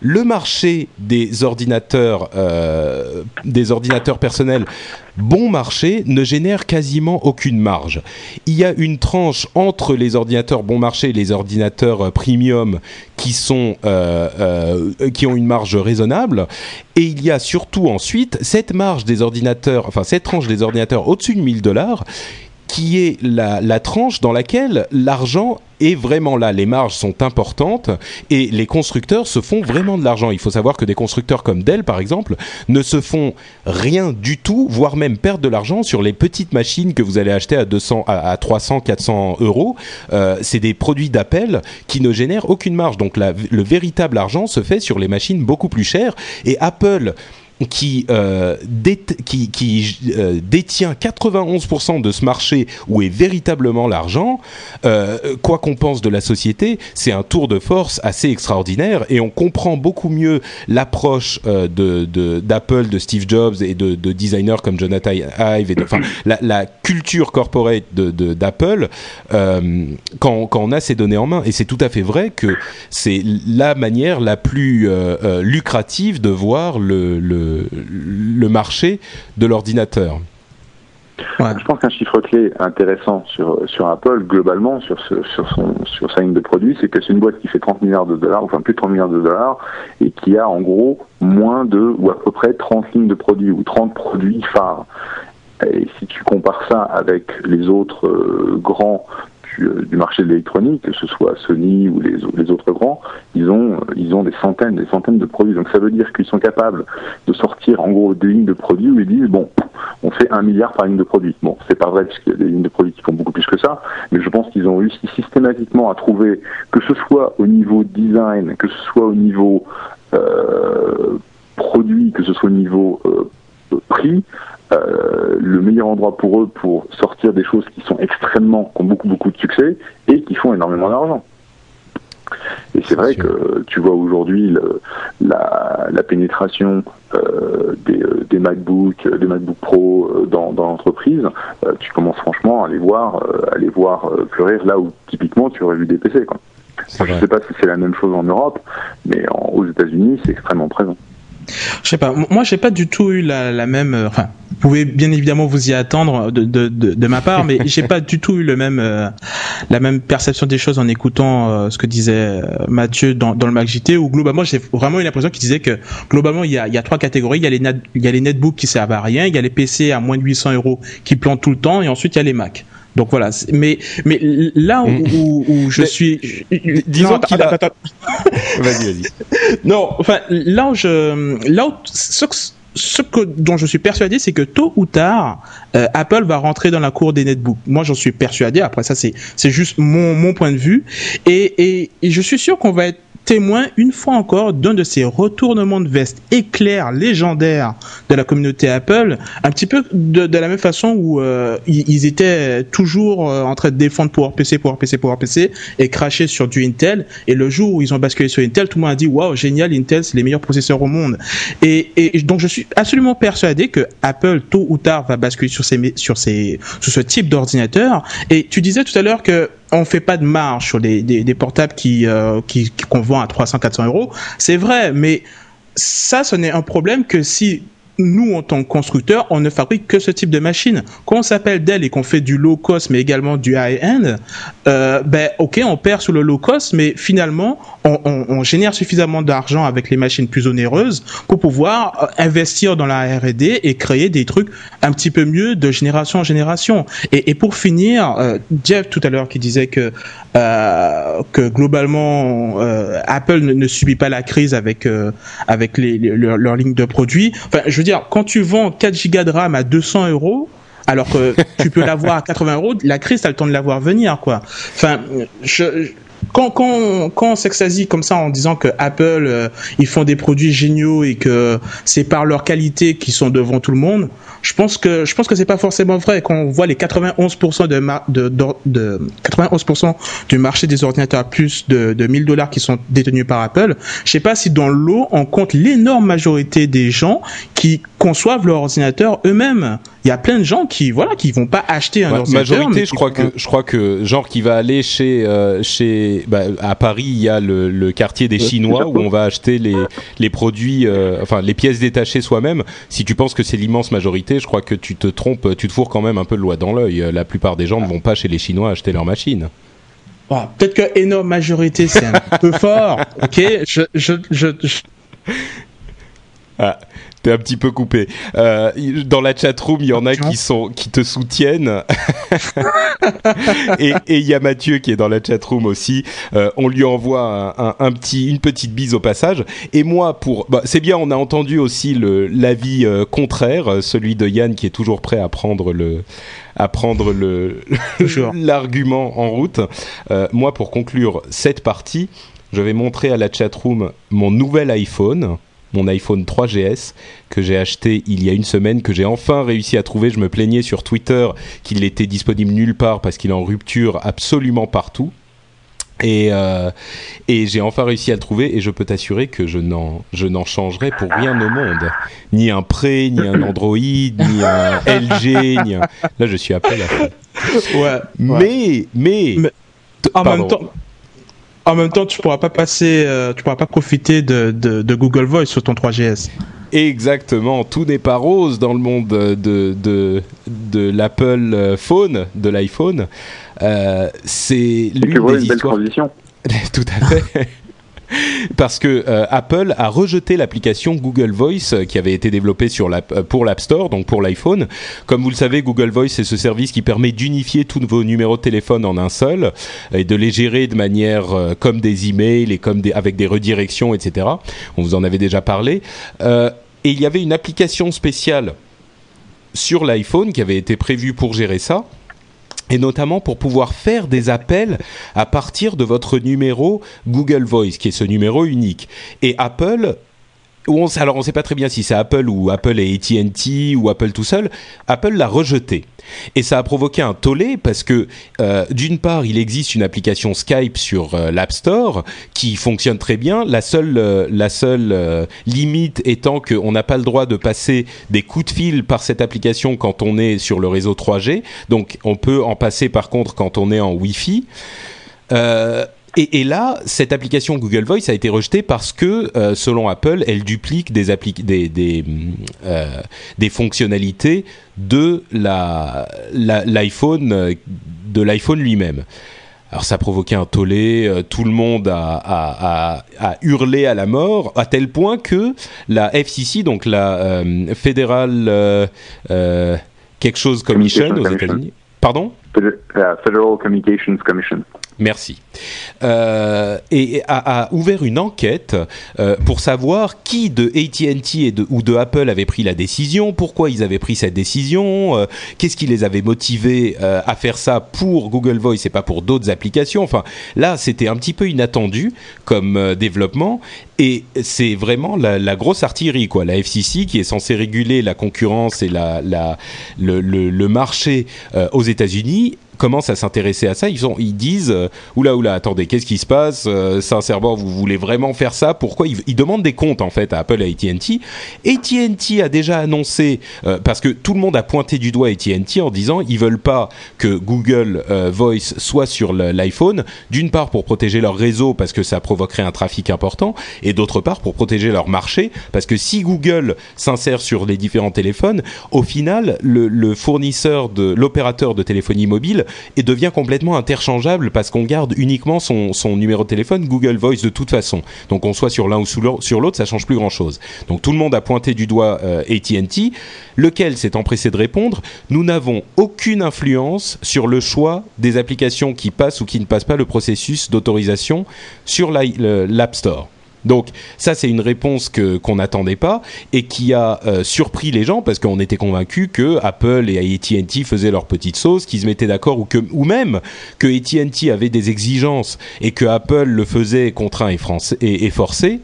le marché des ordinateurs, euh, des ordinateurs personnels bon marché ne génère quasiment aucune marge. Il y a une tranche entre les ordinateurs bon marché et les ordinateurs euh, premium euh, qui ont une marge raisonnable et il y a surtout ensuite cette marge des ordinateurs, enfin cette tranche des ordinateurs au-dessus de 1000 dollars qui est la, la tranche dans laquelle l'argent est vraiment là. Les marges sont importantes et les constructeurs se font vraiment de l'argent. Il faut savoir que des constructeurs comme Dell, par exemple, ne se font rien du tout, voire même perdre de l'argent sur les petites machines que vous allez acheter à 200, à, 300, 400 euros. Euh, c'est des produits d'appel qui ne génèrent aucune marge. Donc la, le véritable argent se fait sur les machines beaucoup plus chères. Et Apple qui, euh, euh, détient 91% de ce marché où est véritablement l'argent, euh, quoi qu'on pense de la société, c'est un tour de force assez extraordinaire et on comprend beaucoup mieux l'approche d'Apple, de, Steve Jobs et de, de designers comme Jonathan Ive et de, la, culture corporate d'Apple quand, on a ces données en main. Et c'est tout à fait vrai que c'est la manière la plus lucrative de voir le le, marché de l'ordinateur. Je pense qu'un chiffre clé intéressant sur, sur Apple, globalement, sur, sur, son, sur sa ligne de produits, c'est que c'est une boîte qui fait 30 milliards de dollars, enfin plus de 30 milliards de dollars, et qui a en gros moins de, ou à peu près 30 lignes de produits, ou 30 produits phares. Et si tu compares ça avec les autres euh, grands euh, du, marché de l'électronique, que ce soit Sony ou les, autres grands, ils ont, euh, ils ont des centaines, des centaines de produits. Donc ça veut dire qu'ils sont capables de sortir en gros des lignes de produits où ils disent bon, on fait un milliard par ligne de produits. Bon, c'est pas vrai puisqu'il y a des lignes de produits qui font beaucoup plus que ça, mais je pense qu'ils ont réussi systématiquement à trouver, que ce soit au niveau design, que ce soit au niveau euh, produit, que ce soit au niveau prix, euh, le meilleur endroit pour eux pour sortir des choses qui sont extrêmement, qui ont beaucoup beaucoup de succès et qui font énormément d'argent. Et c'est vrai que tu vois aujourd'hui la, la, pénétration euh, des, euh, des MacBook, des MacBook Pro euh, dans, dans l'entreprise, euh, tu commences franchement à les voir, à les voir fleurir là où typiquement tu aurais vu des PC. Quoi. Je ne sais pas si c'est la même chose en Europe, mais en, aux États-Unis c'est extrêmement présent. Je sais pas. Moi, j'ai pas du tout eu la, même. Euh, enfin, vous pouvez bien évidemment vous y attendre de, ma part, mais j'ai pas du tout eu le même euh, la même perception des choses en écoutant euh, ce que disait Mathieu dans, le MacJT. Où globalement, j'ai vraiment eu l'impression qu'il disait que globalement, il y a, il y a trois catégories. Il y a les il y a les netbooks qui servent à rien, il y a les PC à moins de 800 euros qui plantent tout le temps, et ensuite il y a les Mac. Donc voilà, mais mais là où, mm. où, je suis, disons qu'il a... vas-y, vas-y. Non, enfin là où je, là où ce, ce que, dont je suis persuadé, c'est que tôt ou tard, euh, Apple va rentrer dans la cour des netbooks. Moi, j'en suis persuadé. Après ça, c'est c'est juste mon mon point de vue, et et, et je suis sûr qu'on va être témoin une fois encore d'un de ces retournements de veste éclairs légendaires de la communauté Apple, un petit peu de, la même façon où euh, ils, étaient toujours euh, en train de défendre PowerPC, PowerPC, PowerPC et cracher sur du Intel. Et le jour où ils ont basculé sur Intel, tout le monde a dit waouh génial, Intel c'est les meilleurs processeurs au monde. Et, donc je suis absolument persuadé que Apple tôt ou tard va basculer sur ce type d'ordinateur. Et tu disais tout à l'heure que on fait pas de marge sur des, des, portables qui euh, qui qu'on vend à 300-400 euros. C'est vrai, mais ça, ce n'est un problème que si nous, en tant que constructeurs, on ne fabrique que ce type de machine. Quand on s'appelle Dell et qu'on fait du low cost, mais également du high-end, euh, ben, ok, on perd sur le low cost, mais finalement, on, génère suffisamment d'argent avec les machines plus onéreuses pour pouvoir euh, investir dans la R&D et créer des trucs un petit peu mieux de génération en génération. Et, pour finir, euh, Jeff tout à l'heure qui disait que que globalement Apple ne, subit pas la crise avec avec les, les, leur, leur ligne de produits. Veux dire quand tu vends 4 Go de RAM à 200 euros, alors que tu peux l'avoir à 80 euros, la crise, t'as le temps de l'avoir venir, quoi. Enfin, je, quand, quand, quand on s'extasie comme ça en disant que Apple, euh, ils font des produits géniaux et que c'est par leur qualité qu'ils sont devant tout le monde, je pense que je pense que c'est pas forcément vrai. Quand on voit les 91% de, de, de, de, 91% du marché des ordinateurs plus de, de 1000 dollars qui sont détenus par Apple, je sais pas si dans l'eau on compte l'énorme majorité des gens qui conçoivent leur ordinateur eux-mêmes. Il y a plein de gens qui voilà qui vont pas acheter un ouais, ordinateur. Majorité, je crois que je crois que genre qui va aller chez euh, chez bah, à Paris, il y a le, le quartier des Chinois où on va acheter les les produits, euh, enfin les pièces détachées soi-même. Si tu penses que c'est l'immense majorité, je crois que tu te trompes, tu te fourres quand même un peu le loi dans l'œil. La plupart des gens ne vont pas chez les Chinois acheter leur machine. Bon, Peut-être que énorme majorité c'est un peu fort, ok? Je je je. je... Ah. T'es un petit peu coupé. Euh, dans la chat room, il y en a qui sont qui te soutiennent. et il y a Mathieu qui est dans la chat room aussi. Euh, on lui envoie un, un, un, petit une petite bise au passage. Et moi, pour bah, c'est bien, on a entendu aussi le l'avis euh, contraire, celui de Yann qui est toujours prêt à prendre le à prendre le l'argument en route. Moi, pour conclure cette partie, je vais montrer à la chat room mon nouvel iPhone mon iPhone 3GS que j'ai acheté il y a une semaine, que j'ai enfin réussi à trouver. Je me plaignais sur Twitter qu'il était disponible nulle part parce qu'il est en rupture absolument partout. Et, euh, et j'ai enfin réussi à le trouver et je peux t'assurer que je n'en, je n'en changerai pour rien au monde. Ni un Pré, ni un Android, ni un LG, ni un... Là, je suis Apple. Ouais, ouais. Mais, mais... mais en même temps en même temps, tu pourras pas passer, euh, tu pourras pas profiter de, de, de, Google Voice sur ton 3GS. Exactement, tout n'est pas rose dans le monde de, de, de l'Apple Phone, de l'iPhone. Euh, c'est l'une des histoires. Tout à fait. Parce que euh, Apple a rejeté l'application Google Voice euh, qui avait été développée sur la, euh, pour l'App Store, donc pour l'iPhone. Comme vous le savez, Google Voice c'est ce service qui permet d'unifier tous vos numéros de téléphone en un seul et de les gérer de manière comme des emails et comme avec des redirections, etc. On vous en avait déjà parlé. Et il y avait une application spéciale sur l'iPhone qui avait été prévu pour gérer ça et notamment pour pouvoir faire des appels à partir de votre numéro Google Voice, qui est ce numéro unique. Et Apple on, alors on ne sait pas très bien si c'est Apple ou Apple et AT&T ou Apple tout seul. Apple l'a rejeté et ça a provoqué un tollé parce que euh, d'une part il existe une application Skype sur euh, l'App Store qui fonctionne très bien. La seule euh, la seule limite étant qu'on n'a pas le droit de passer des coups de fil par cette application quand on est sur le réseau 3G. Donc on peut en passer par contre quand on est en Wi-Fi. Et, et, là, cette application Google Voice a été rejetée parce que, euh, selon Apple, elle duplique des, des, des, euh, des, fonctionnalités de la, l'iPhone, euh, de l'iPhone lui-même. Alors ça a provoqué un tollé, euh, tout le monde a, a, a, hurlé à la mort, à tel point que la FCC, donc la Federal quelque chose Commission aux États-Unis, pardon, Federal Communications Commission. Merci. Euh, et a, ouvert une enquête euh, pour savoir qui de AT&T ou de Apple avait pris la décision, pourquoi ils avaient pris cette décision, euh, qu'est-ce qui les avait motivés à faire ça pour Google Voice et pas pour d'autres applications. Enfin, là, c'était un petit peu inattendu comme développement et c'est vraiment la, grosse artillerie, quoi. La FCC qui est censée réguler la concurrence et la, le, marché aux États-Unis commencent à s'intéresser à ça, ils, ont, ils disent euh, oula oula attendez qu'est-ce qui se passe euh, sincèrement vous voulez vraiment faire ça pourquoi ils, ils, demandent des comptes en fait à Apple et à AT&T AT&T a déjà annoncé euh, parce que tout le monde a pointé du doigt AT&T en disant ils veulent pas que Google euh, Voice soit sur l'iPhone d'une part pour protéger leur réseau parce que ça provoquerait un trafic important et d'autre part pour protéger leur marché parce que si Google s'insère sur les différents téléphones au final le, le fournisseur de l'opérateur de téléphonie mobile et devient complètement interchangeable parce qu'on garde uniquement son, numéro de téléphone Google Voice de toute façon. Donc on soit sur l'un ou sur l'autre, ça change plus grand chose. Donc tout le monde a pointé du doigt euh, AT&T, lequel s'est empressé de répondre? Nous n'avons aucune influence sur le choix des applications qui passent ou qui ne passent pas le processus d'autorisation sur l'App Store. Donc ça c'est une réponse que qu'on n'attendait pas et qui a euh, surpris les gens parce qu'on était convaincus que Apple et AT&T faisaient leur petite sauce, qu'ils se mettaient d'accord ou que ou même que AT&T avait des exigences et que Apple le faisait contraint et, français, et, et forcé.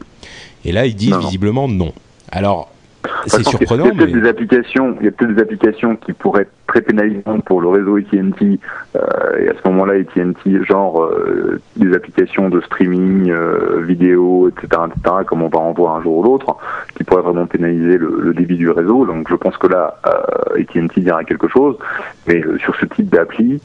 Et là ils disent non. visiblement non. Alors c'est surprenant. Il y a peut-être mais... des applications, il y a peut-être des applications qui pourraient être très pénalisantes pour le réseau AT&T euh, et à ce moment-là AT&T genre euh, des applications de streaming euh, vidéo etc etc comme on va en voir un jour ou l'autre qui pourraient vraiment pénaliser le, le, débit du réseau donc je pense que là euh, AT&T dira quelque chose mais sur ce type d'appli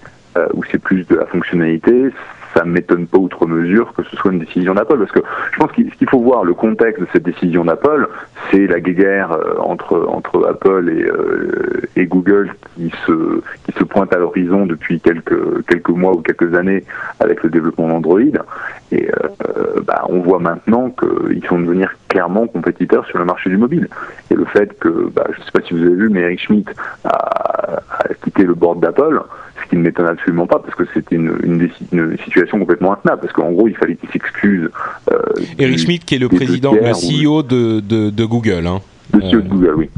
où c'est plus de la fonctionnalité ça m'étonne pas outre mesure que ce soit une décision d'Apple, parce que je pense qu'il qu faut voir le contexte de cette décision d'Apple, c'est la guerre euh, entre entre Apple et, euh, et Google qui se qui se pointe à l'horizon depuis quelques quelques mois ou quelques années avec le développement d'Android, et euh, bah, on voit maintenant qu'ils vont devenir clairement compétiteurs sur le marché du mobile. Et le fait que, bah, je ne sais pas si vous avez vu, mais Eric Schmidt a, a quitté le board d'Apple, ce qui ne m'étonne absolument pas parce que c'était une, une, une, situation complètement intenable parce qu'en gros il fallait qu'il s'excuse. Euh, Eric Schmidt qui est le président, le CEO de, de, de, Google. Hein. Le CEO de Google, oui.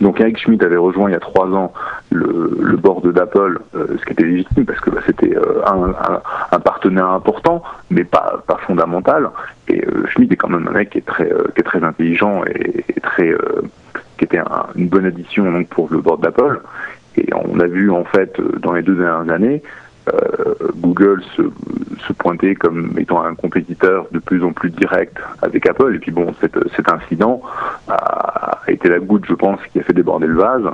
Donc Eric Schmidt avait rejoint il y a trois ans le, le board d'Apple, euh, ce qui était légitime parce que bah, c'était euh, un, un, un, partenaire important, mais pas, pas fondamental. Et euh, Schmidt est quand même un mec qui est très, qui est très intelligent et, et très, qui était un, une bonne addition donc, pour le board d'Apple. Et on a vu en fait dans les deux dernières années euh, Google se, pointer comme étant un compétiteur de plus en plus direct avec Apple. Et puis bon, cet, incident a, été la goutte, je pense, qui a fait déborder le vase.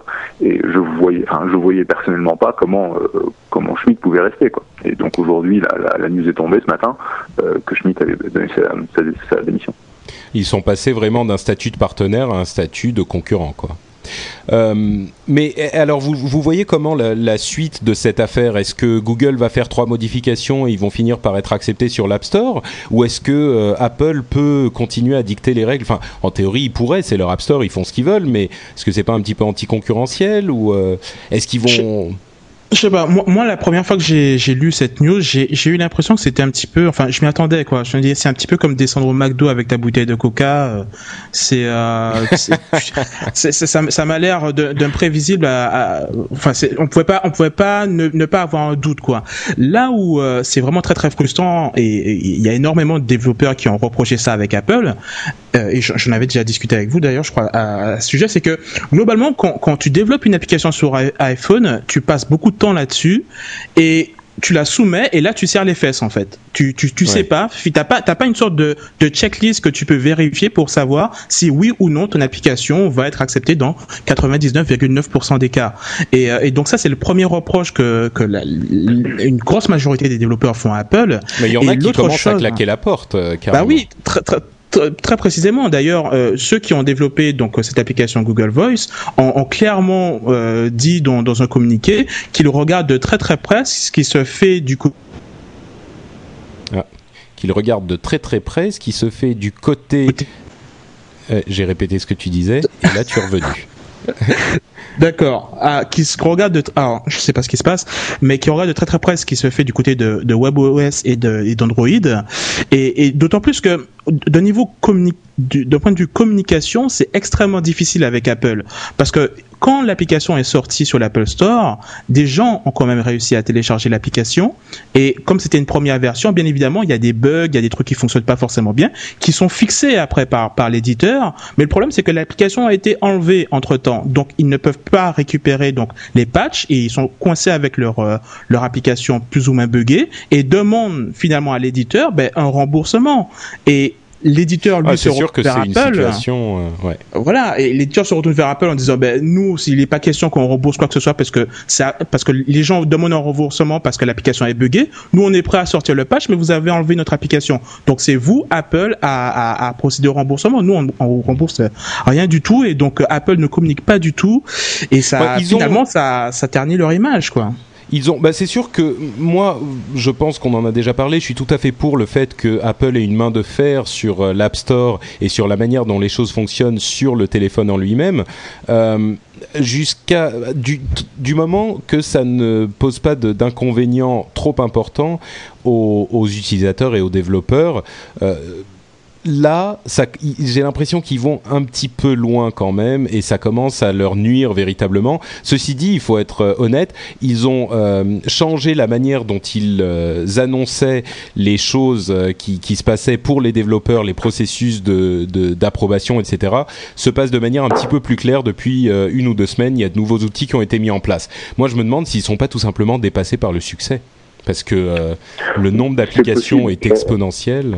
Et je voyais, enfin, je voyais personnellement pas comment euh, comment Schmidt pouvait rester. Et donc aujourd'hui, la, news est tombée ce matin euh, que Schmidt avait donné sa, sa, sa démission. Ils sont passés vraiment d'un statut de partenaire à un statut de concurrent, quoi. Euh, mais alors, vous, vous, voyez comment la, la, suite de cette affaire? Est-ce que Google va faire trois modifications et ils vont finir par être acceptés sur l'App Store? Ou est-ce que euh, Apple peut continuer à dicter les règles? Enfin, en théorie, ils pourraient, c'est leur App Store, ils font ce qu'ils veulent, mais est-ce que c'est pas un petit peu anticoncurrentiel? Ou euh, est-ce qu'ils vont... Je sais pas, moi, moi, la première fois que j'ai lu cette news, j'ai eu l'impression que c'était un petit peu, enfin je m'y attendais quoi, je me disais c'est un petit peu comme descendre au McDo avec ta bouteille de coca, euh, c'est euh, ça, ça m'a l'air d'un prévisible, à, enfin on pouvait pas on pouvait pas ne, ne, pas avoir un doute quoi. Là où euh, c'est vraiment très très frustrant et il y a énormément de développeurs qui ont reproché ça avec Apple, euh, et j'en avais déjà discuté avec vous d'ailleurs je crois à, ce sujet, c'est que globalement quand, quand tu développes une application sur iPhone, tu passes beaucoup de temps là-dessus et tu la soumets et là tu serres les fesses en fait. Tu tu, tu sais pas, t'as pas t'as pas une sorte de, de checklist que tu peux vérifier pour savoir si oui ou non ton application va être acceptée dans 99,9% des cas. Et, euh, et donc ça c'est le premier reproche que que la, une grosse majorité des développeurs font à Apple. Mais il y en a qui commencent à claquer la porte. Euh, bah oui, très, très, très précisément. D'ailleurs, euh, ceux qui ont développé donc cette application Google Voice ont, clairement euh, dit dans, dans, un communiqué qu'ils regardent de très très près ce qui se fait du coup. Ah, qu'ils regardent de très très près ce qui se fait du côté. Euh, J'ai répété ce que tu disais et là tu es revenu. D'accord. Ah, qui se regarde de, alors, je sais pas ce qui se passe, mais qui regarde de très très près ce qui se fait du côté de, WebOS et d'Android. Et, et d'autant plus que d'un niveau d'un point de vue communication, c'est extrêmement difficile avec Apple parce que quand l'application est sortie sur l'Apple Store, des gens ont quand même réussi à télécharger l'application et comme c'était une première version, bien évidemment, il y a des bugs, il y a des trucs qui fonctionnent pas forcément bien, qui sont fixés après par par l'éditeur. Mais le problème, c'est que l'application a été enlevée entre temps, donc ils ne peuvent pas récupérer les patchs et ils sont coincés avec leur euh, leur application plus ou moins buggée et demandent finalement à l'éditeur ben, un remboursement. L'éditeur lui ah, se retourne vers Apple. Situation, euh, ouais. Voilà, et l'éditeur se retourne vers Apple en disant ben nous s'il n'est pas question qu'on rembourse quoi que ce soit parce que ça parce que les gens demandent un remboursement parce que l'application est buggée, nous on est prêt à sortir le patch mais vous avez enlevé notre application. Donc c'est vous Apple à, à, à, procéder au remboursement. Nous on, on rembourse rien du tout et donc Apple ne communique pas du tout et ça finalement ça ça ternit leur image quoi. Ils ont, bah c'est sûr que moi, je pense qu'on en a déjà parlé. Je suis tout à fait pour le fait que Apple ait une main de fer sur euh, l'App Store et sur la manière dont les choses fonctionnent sur le téléphone en lui-même. Euh, jusqu'à du, moment que ça ne pose pas d'inconvénients trop importants aux, aux, utilisateurs et aux développeurs. Euh, là, j'ai l'impression qu'ils vont un petit peu loin quand même et ça commence à leur nuire véritablement. Ceci dit, il faut être euh, honnête, ils ont euh, changé la manière dont ils euh, annonçaient les choses qui, qui, se passaient pour les développeurs, les processus d'approbation, de, etc. se passent de manière un petit peu plus claire depuis une ou deux semaines. Il y a de nouveaux outils qui ont été mis en place. Moi, je me demande s'ils sont pas tout simplement dépassés par le succès parce que le nombre d'applications est exponentiel.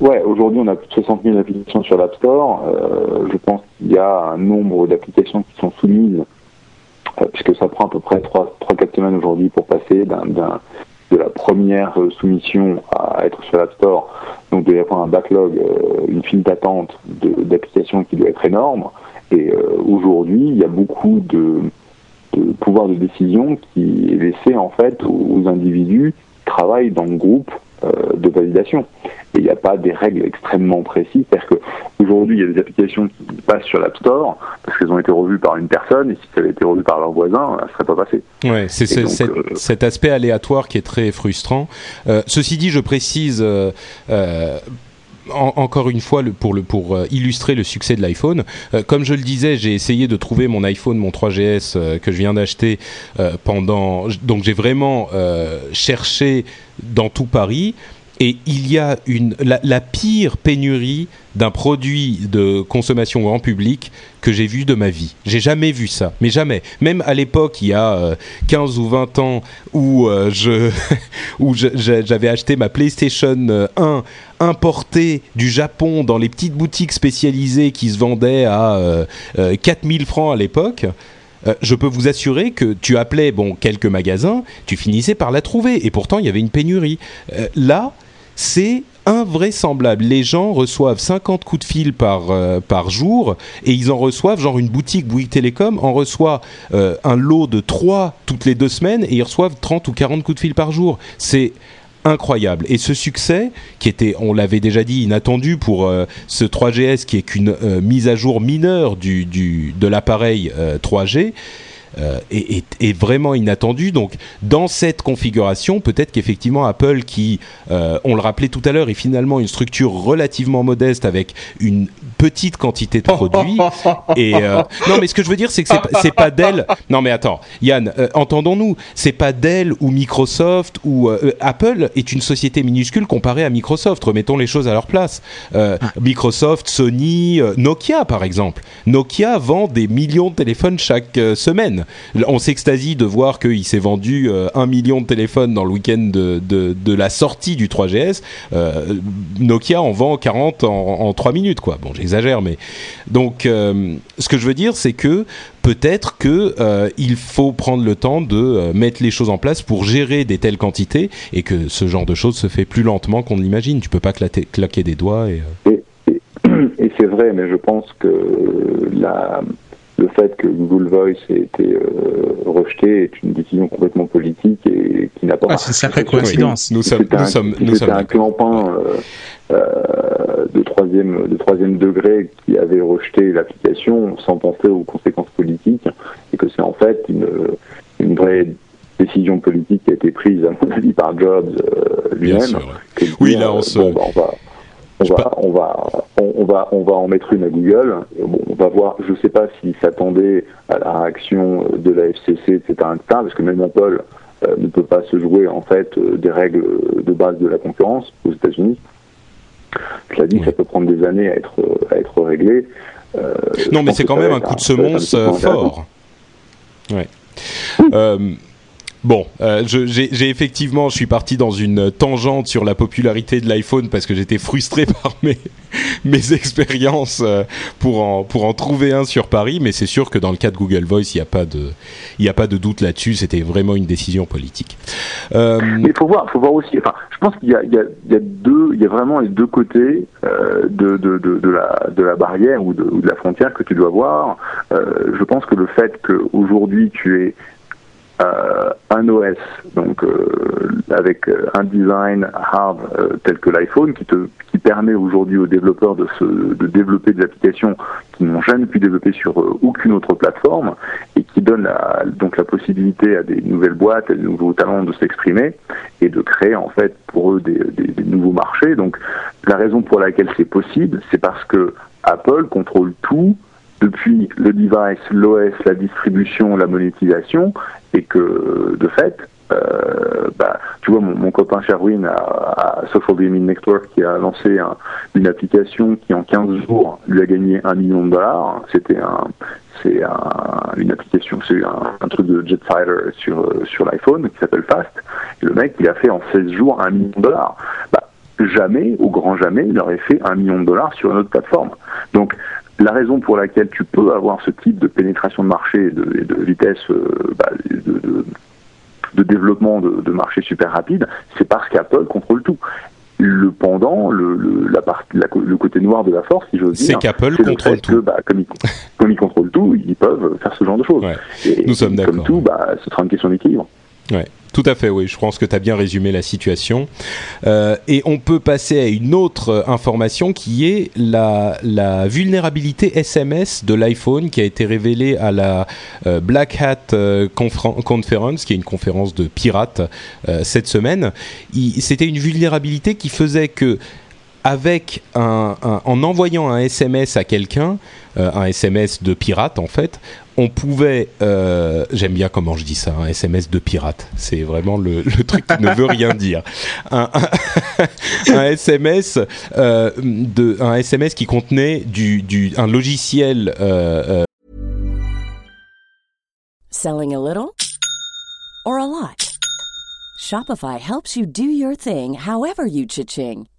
Ouais, aujourd'hui on a plus de 60 000 applications sur l'App Store. Euh, je pense qu'il y a un nombre d'applications qui sont soumises, euh, puisque ça prend à peu près 3-4 semaines aujourd'hui pour passer d'un, de la première soumission à être sur l'App Store. Donc il y avoir un backlog, euh, une file d'attente d'applications qui doit être énorme. Et euh, aujourd'hui, il y a beaucoup de, de, pouvoir de décision qui est laissé en fait aux, aux individus qui travaillent dans le groupe euh, de validation. Et il n'y a pas des règles extrêmement précises. C'est-à-dire qu'aujourd'hui, il y a des applications qui passent sur l'App Store parce qu'elles ont été revues par une personne, et si ça avait été revu par leur voisin, elles ne seraient pas passées. Ouais, c'est cet, euh, cet, aspect aléatoire qui est très frustrant. Euh, ceci dit, je précise. Euh, encore une fois, pour, pour illustrer le succès de l'iPhone, comme je le disais, j'ai essayé de trouver mon iPhone, mon 3GS que je viens d'acheter pendant. Donc j'ai vraiment cherché dans tout Paris. Et il y a une, la, pire pénurie d'un produit de consommation grand public que j'ai vu de ma vie. J'ai jamais vu ça, mais jamais. Même à l'époque, il y a 15 euh, ou 20 ans, où euh, je où j'avais acheté ma PlayStation 1 euh, importée du Japon dans les petites boutiques spécialisées qui se vendaient à 4000 francs à l'époque. Euh, je peux vous assurer que tu appelais bon quelques magasins, tu finissais par la trouver et pourtant il y avait une pénurie. Euh, là, c'est invraisemblable. Les gens reçoivent 50 coups de fil par, euh, par jour et ils en reçoivent, genre une boutique Bouygues Télécom en reçoit un lot de 3 toutes les deux semaines et ils reçoivent 30 ou 40 coups de fil par jour. C'est incroyable. Et ce succès, qui était, on l'avait déjà dit, inattendu pour euh, ce 3GS, qui est qu'une euh, mise à jour mineure du, du de l'appareil 3G, est, est, vraiment inattendu. Donc, dans cette configuration, peut-être qu'effectivement Apple, qui, on le rappelait tout à l'heure, est finalement une structure relativement modeste avec une petite quantité de produits. et non, mais ce que je veux dire, c'est que c'est pas, pas Dell. Non, mais attends, Yann, entendons-nous, c'est pas Dell ou Microsoft ou Apple est une société minuscule comparée à Microsoft. Remettons les choses à leur place. Microsoft, Sony, Nokia, par exemple. Nokia vend des millions de téléphones chaque euh, semaine. On s'extasie de voir qu'il s'est vendu euh, un million de téléphones dans le week-end de, de, la sortie du 3GS. Euh, Nokia en vend 40 en, en 3 minutes, quoi. Bon, j'exagère, mais donc ce que je veux dire, c'est que peut-être que il faut prendre le temps de mettre les choses en place pour gérer des telles quantités et que ce genre de choses se fait plus lentement qu'on l'imagine. Tu peux pas claquer des doigts et et c'est vrai, mais je pense que la, le fait que Google Voice ait été euh, rejeté est une décision complètement politique et qui n'a pas. Ah, c'est une sacrée coïncidence. Nous sommes, nous sommes, nous sommes un clampin euh, euh, de troisième de troisième degré qui avait rejeté l'application sans penser aux conséquences politiques et que c'est en fait une une vraie décision politique qui a été prise à mon avis par Jobs euh, lui-même. Oui, là on se. Bah, on va, on va, on va, on, va, on va en mettre une à Google. Bon, on va voir. Je ne sais pas s'ils s'attendaient à la réaction de la FCC, etc., parce que même Apple euh, ne peut pas se jouer en fait euh, des règles de base de la concurrence aux États-Unis. Cela dit, ça peut prendre des années à être, à être réglé. Euh, non, mais c'est quand même un coup de semonce fort. Ouais. Bon, euh, j'ai effectivement, je suis parti dans une tangente sur la popularité de l'iPhone parce que j'étais frustré par mes, mes expériences euh, pour en, pour en trouver un sur Paris, mais c'est sûr que dans le cas de Google Voice, il n'y a pas de, a pas de doute là-dessus. C'était vraiment une décision politique. Euh... Mais il faut voir, faut voir aussi. Enfin, je pense qu'il y a, y, a, y a y a vraiment les deux côtés euh, de, de, de, la, de la barrière ou de, ou de la frontière que tu dois voir. Euh, je pense que le fait qu'aujourd'hui tu es euh, un OS, donc euh, avec euh, un design hard tel que l'iPhone, qui, te, qui permet aujourd'hui aux développeurs de, se, de développer des applications qui n'ont jamais pu développer sur aucune autre plateforme, et qui donne la, donc la possibilité à des nouvelles boîtes, à des nouveaux talents de s'exprimer et de créer en fait pour eux des, des, des nouveaux marchés. Donc la raison pour laquelle c'est possible, c'est parce que Apple contrôle tout depuis le device, l'OS, la distribution, la monétisation, et que de fait, euh, bah, tu vois, mon, copain Sherwin à, Gaming Network qui a lancé un, une application qui en 15 jours lui a gagné un million de dollars. C'était un, une application, c'est un, truc de jet fighter sur sur l'iPhone qui s'appelle Fast. Et le mec, il a fait en 16 jours un million de dollars. Bah, jamais, au grand jamais, il aurait fait un million de dollars sur une autre plateforme. Donc, la raison pour laquelle tu peux avoir ce type de pénétration de marché et de, de, vitesse euh, bah, de, de, développement de, marché super rapide, c'est parce qu'Apple contrôle tout. Le pendant, le, le, la partie, le côté noir de la force, si j'ose dire, c'est qu'Apple contrôle tout. Que, bah, comme, ils, comme, ils, contrôlent tout, ils peuvent faire ce genre de choses. Ouais. Et, Nous sommes d'accord. Comme tout, bah, ce sera une question d'équilibre. Ouais. Tout à fait, oui. Je pense que tu as bien résumé la situation. Euh, et on peut passer à une autre information qui est la, vulnérabilité SMS de l'iPhone qui a été révélée à la euh, Black Hat euh, Conference, qui est une conférence de pirates euh, cette semaine. C'était une vulnérabilité qui faisait que avec un, en envoyant un SMS à quelqu'un, euh, un SMS de pirate en fait, on pouvait, euh, j'aime bien comment je dis ça, un SMS de pirate, c'est vraiment le, le, truc qui ne veut rien dire. Un, un, SMS, euh, de, un SMS qui contenait du, du, un logiciel. Selling a little or a lot? Shopify helps you do your thing however you.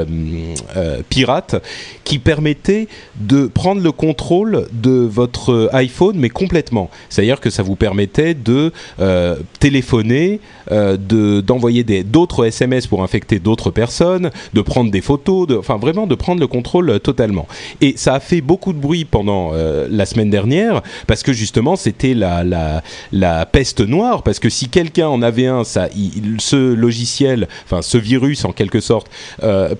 Euh, euh, pirate qui permettait de prendre le contrôle de votre iPhone mais complètement. C'est-à-dire que ça vous permettait de euh, téléphoner, de d'envoyer d'autres SMS pour infecter d'autres personnes, de prendre des photos, enfin vraiment de prendre le contrôle totalement. Et ça a fait beaucoup de bruit pendant la semaine dernière parce que justement c'était la, la peste noire parce que si quelqu'un en avait un, ça, ce logiciel, enfin ce virus en quelque sorte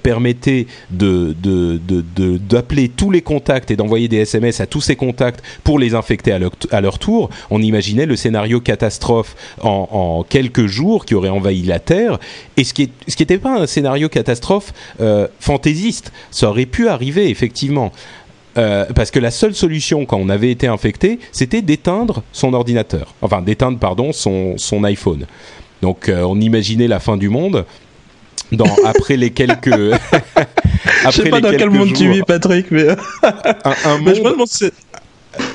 permettait de de- de- d'appeler tous les contacts et d'envoyer des SMS à tous ces contacts pour les infecter à leur, tour. On imaginait le scénario catastrophe en, quelques jours qui aurait envahi la Terre. Et ce qui n'était pas un scénario catastrophe euh, fantaisiste, ça aurait pu arriver effectivement. Euh, parce que la seule solution quand on avait été infecté, c'était d'éteindre son ordinateur. Enfin, d'éteindre, pardon, son, son iPhone. Donc, euh, on imaginait la fin du monde. Dans, après les quelques. Je après sais pas dans quel monde tu vis, Patrick, mais, un, un mais je me monde- demande si-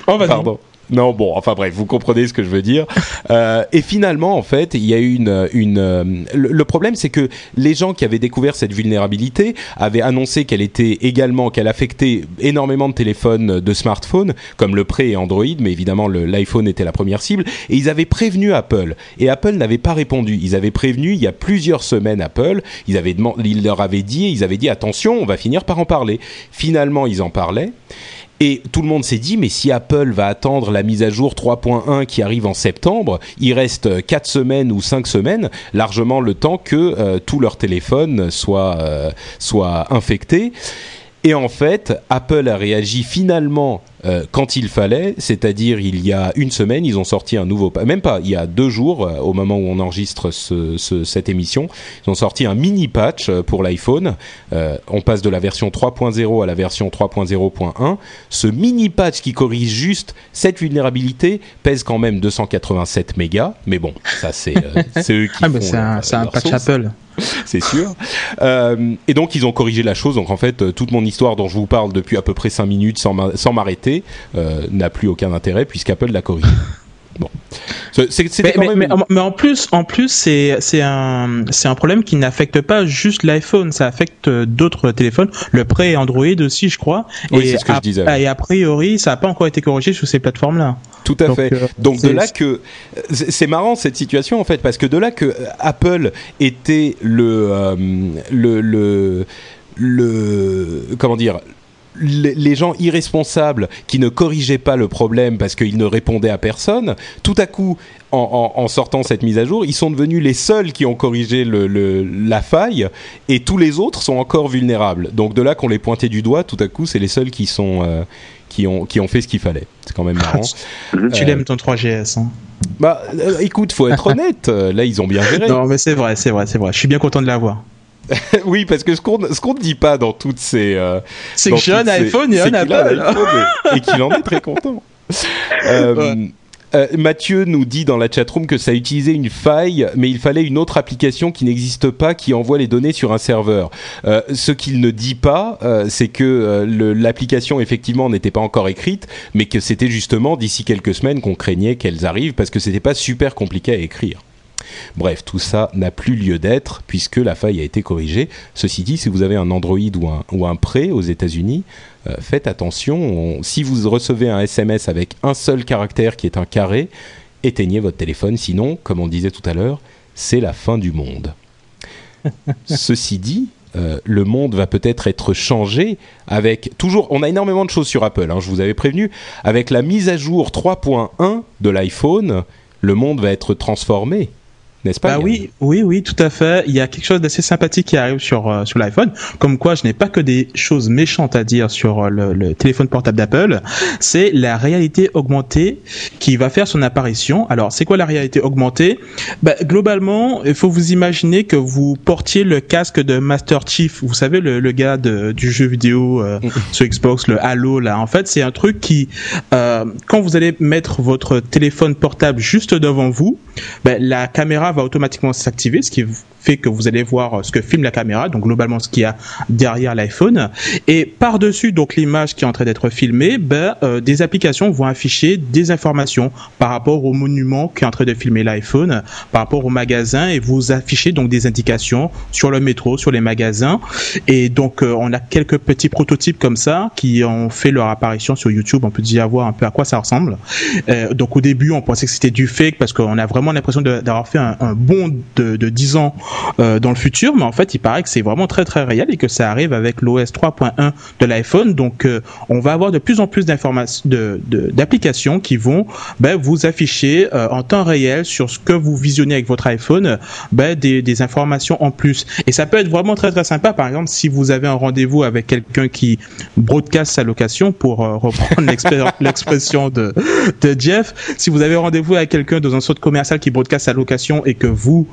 Oh. Pardon. Non, bon, enfin bref, vous comprenez ce que je veux dire. Euh, et finalement, en fait, il y a eu une, une. euh, le, le problème, c'est que les gens qui avaient découvert cette vulnérabilité avaient annoncé qu'elle était également, qu'elle affectait énormément de téléphones, de smartphones, comme le Pré et Android, mais évidemment l'iPhone était la première cible. Et ils avaient prévenu Apple, et Apple n'avait pas répondu. Ils avaient prévenu il y a plusieurs semaines Apple. Ils avaient demandé, ils leur avaient dit, ils avaient dit attention, on va finir par en parler. Finalement, ils en parlaient. Et tout le monde s'est dit, mais si Apple va attendre la mise à jour 3.1 qui arrive en septembre, il reste 4 semaines ou 5 semaines, largement le temps que euh, tous leurs téléphones euh, soient infectés. Et en fait, Apple a réagi finalement euh, quand il fallait, c'est-à-dire il y a une semaine, ils ont sorti un nouveau, même pas, il y a deux jours, euh, au moment où on enregistre ce- ce- cette émission, ils ont sorti un mini patch euh, pour l'iPhone. Euh, on passe de la version 3.0 à la version 3.0.1. Ce mini patch qui corrige juste cette vulnérabilité pèse quand même 287 mégas, mais bon, ça c'est eux qui Ah, bah, font c'est un, patch Apple. c'est sûr. Euh, et donc ils ont corrigé la chose. Donc en fait, toute mon histoire dont je vous parle depuis à peu près 5 minutes sans m'arrêter euh, n'a plus aucun intérêt puisqu'Apple l'a corrigé. Bon, Mais, quand mais- même. mais- une- mais en plus, en plus, c'est un un problème qui n'affecte pas juste l'iPhone, ça affecte euh, d'autres téléphones, le Pré Android aussi, je crois. Oui, et c'est ce que je a- disais. Et a priori, ça n'a pas encore été corrigé sur ces plateformes-là. Tout à Donc, fait. euh, Donc de c'est- là que c'est marrant cette situation en fait parce que de là que Apple était le euh, le le le comment dire les gens irresponsables qui ne corrigeaient pas le problème parce qu'ils ne répondaient à personne, tout à coup, en, en- en sortant cette mise à jour, ils sont devenus les seuls qui ont corrigé le, le- la faille et tous les autres sont encore vulnérables. Donc de là qu'on les pointait du doigt, tout à coup, c'est les seuls qui sont euh, qui ont qui ont fait ce qu'il fallait. C'est quand même marrant. Tu Euh, l'aimes ton 3GS. Hein. Bah, euh, écoute, faut être honnête. Là, ils ont bien géré. Non, mais c'est vrai, c'est vrai, c'est vrai. Je suis bien content de l'avoir. oui, parce que ce qu'on ce qu'on ne dit pas dans toutes ces euh, C'est que j'ai un iPhone et un Apple. et, et qu'il en est très content. Euh, Ouais. euh, Mathieu nous dit dans la chatroom que ça utilisait une faille, mais il fallait une autre application qui n'existe pas qui envoie les données sur un serveur. Ce qu'il ne dit pas, c'est que l'application effectivement n'était pas encore écrite, mais que c'était justement d'ici quelques semaines qu'on craignait qu'elles arrivent parce que c'était pas super compliqué à écrire. Bref, tout ça n'a plus lieu d'être puisque la faille a été corrigée. Ceci dit, si vous avez un Android ou un, ou un Pré aux États-Unis, euh, faites attention. On- si vous recevez un SMS avec un seul caractère qui est un carré, éteignez votre téléphone. Sinon, comme on disait tout à l'heure, c'est la fin du monde. Ceci dit, euh, le monde va peut-être être changé avec toujours. On a énormément de choses sur Apple. hein, je vous avais prévenu. Avec la mise à jour 3.1 de l'iPhone, le monde va être transformé. N'est-ce pas bah oui, oui, oui, tout à fait. Il y a quelque chose d'assez sympathique qui arrive sur euh, sur l'iPhone. Comme quoi, je n'ai pas que des choses méchantes à dire sur euh, le, téléphone portable d'Apple. C'est la réalité augmentée qui va faire son apparition. Alors, c'est quoi la réalité augmentée? Bah, Globalement, il faut vous imaginer que vous portiez le casque de Master Chief. Vous savez, le, le gars de, du jeu vidéo euh, sur Xbox, le Halo. Là, en fait, c'est un truc qui, quand vous allez mettre votre téléphone portable juste devant vous, bah, la caméra va automatiquement s'activer, ce qui fait que vous allez voir euh, ce que filme la caméra, donc globalement ce qu'il y a derrière l'iPhone. Et par-dessus donc l'image qui est en train d'être filmée, ben, euh, des applications vont afficher des informations par rapport au monument qui est en train de filmer l'iPhone, par rapport au magasin, et vous affichez donc des indications sur le métro, sur les magasins. Et donc euh, on a quelques petits prototypes comme ça qui ont fait leur apparition sur YouTube. On peut déjà voir un peu à quoi ça ressemble. donc au début on pensait que c'était du fake parce qu'on a vraiment l'impression d'avoir fait un, un bond de, de 10 ans euh, dans le futur, mais en fait, il paraît que c'est vraiment très très réel et que ça arrive avec l'OS 3.1 de l'iPhone. Donc, euh, on va avoir de plus en plus d'informations, de, d'applications qui vont ben, vous afficher euh, en temps réel sur ce que vous visionnez avec votre iPhone, ben, des, des informations en plus. Et ça peut être vraiment très très sympa. Par exemple, si vous avez un rendez-vous avec quelqu'un qui broadcast sa location, pour reprendre l'expression de, de Jeff, si vous avez rendez-vous avec quelqu'un dans un centre commercial qui broadcast sa location et que vous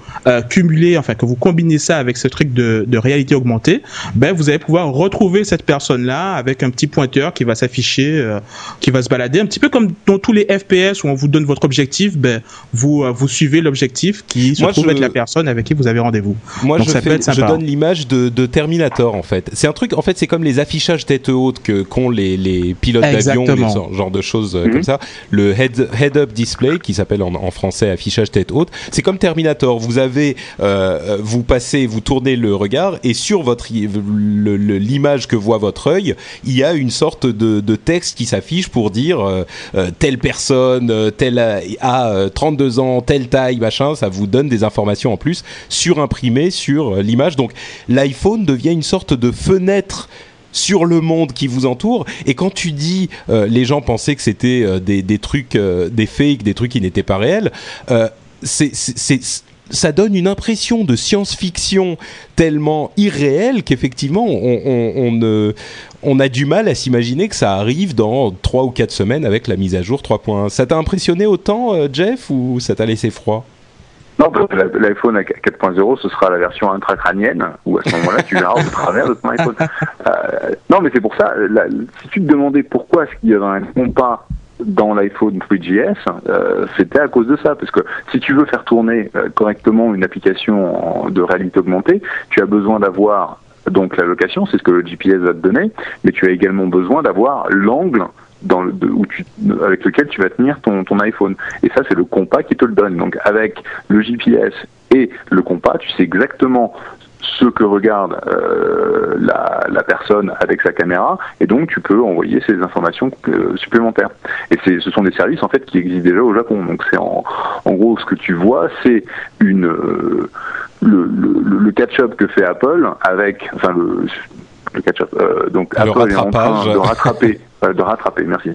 cumulez, enfin que vous combinez ça avec ce truc de, de réalité augmentée, ben vous allez pouvoir retrouver cette personne-là avec un petit pointeur qui va s'afficher, euh, qui va se balader, un petit peu comme dans tous les FPS où on vous donne votre objectif, ben vous euh, vous suivez l'objectif qui se trouve être la personne avec qui vous avez rendez-vous. Moi, je, je, donne l'image de, de, Terminator en fait. C'est un truc, en fait, c'est comme les affichages tête haute que qu'ont les, les pilotes d'avion, ce genre de choses euh, comme mhm. ça. Le head head-up display qui s'appelle en, en, français affichage tête haute. C'est comme Terminator. Vous avez euh, vous passez, vous tournez le regard et sur votre l'image que voit votre œil, il y a une sorte de, texte qui s'affiche pour dire euh, euh, telle personne, telle a 32 ans, telle taille, machin. Ça vous donne des informations en plus surimprimées sur l'image. Donc l'iPhone devient une sorte de fenêtre sur le monde qui vous entoure. Et quand tu dis, les gens pensaient que c'était des, trucs, des fakes, des trucs qui n'étaient pas réels, c'est ça donne une impression de science-fiction tellement irréelle qu'effectivement on, a du mal à s'imaginer que ça arrive dans 3 ou 4 semaines avec la mise à jour 3.1. Ça t'a impressionné autant, euh, Jeff, ou ça t'a laissé froid? Non, l'iPhone 4.0, ce sera la version intracrânienne, où à ce moment-là, tu verras au travers de ton iPhone. Euh, non, mais c'est pour ça, si tu te demandais pourquoi est-ce qu'il y avait un compas dans l'iPhone 3GS, euh, c'était à cause de ça. Parce que si tu veux faire tourner euh, correctement une application de réalité augmentée, tu as besoin d'avoir donc la location, c'est ce que le GPS va te donner, mais tu as également besoin d'avoir l'angle avec lequel tu vas tenir ton iPhone. Et ça, c'est le compas qui te le donne. Donc avec le GPS et le compas, tu sais exactement ce que regarde euh, la, la, personne avec sa caméra, et donc tu peux envoyer ces informations euh, supplémentaires. Et ce sont des services en fait qui existent déjà au Japon. Donc c'est en, en gros ce que tu vois, c'est une euh, le, le, le catch-up que fait Apple avec, enfin le, le catch-up. Euh, donc Apple est en train de rattraper, de rattraper. Merci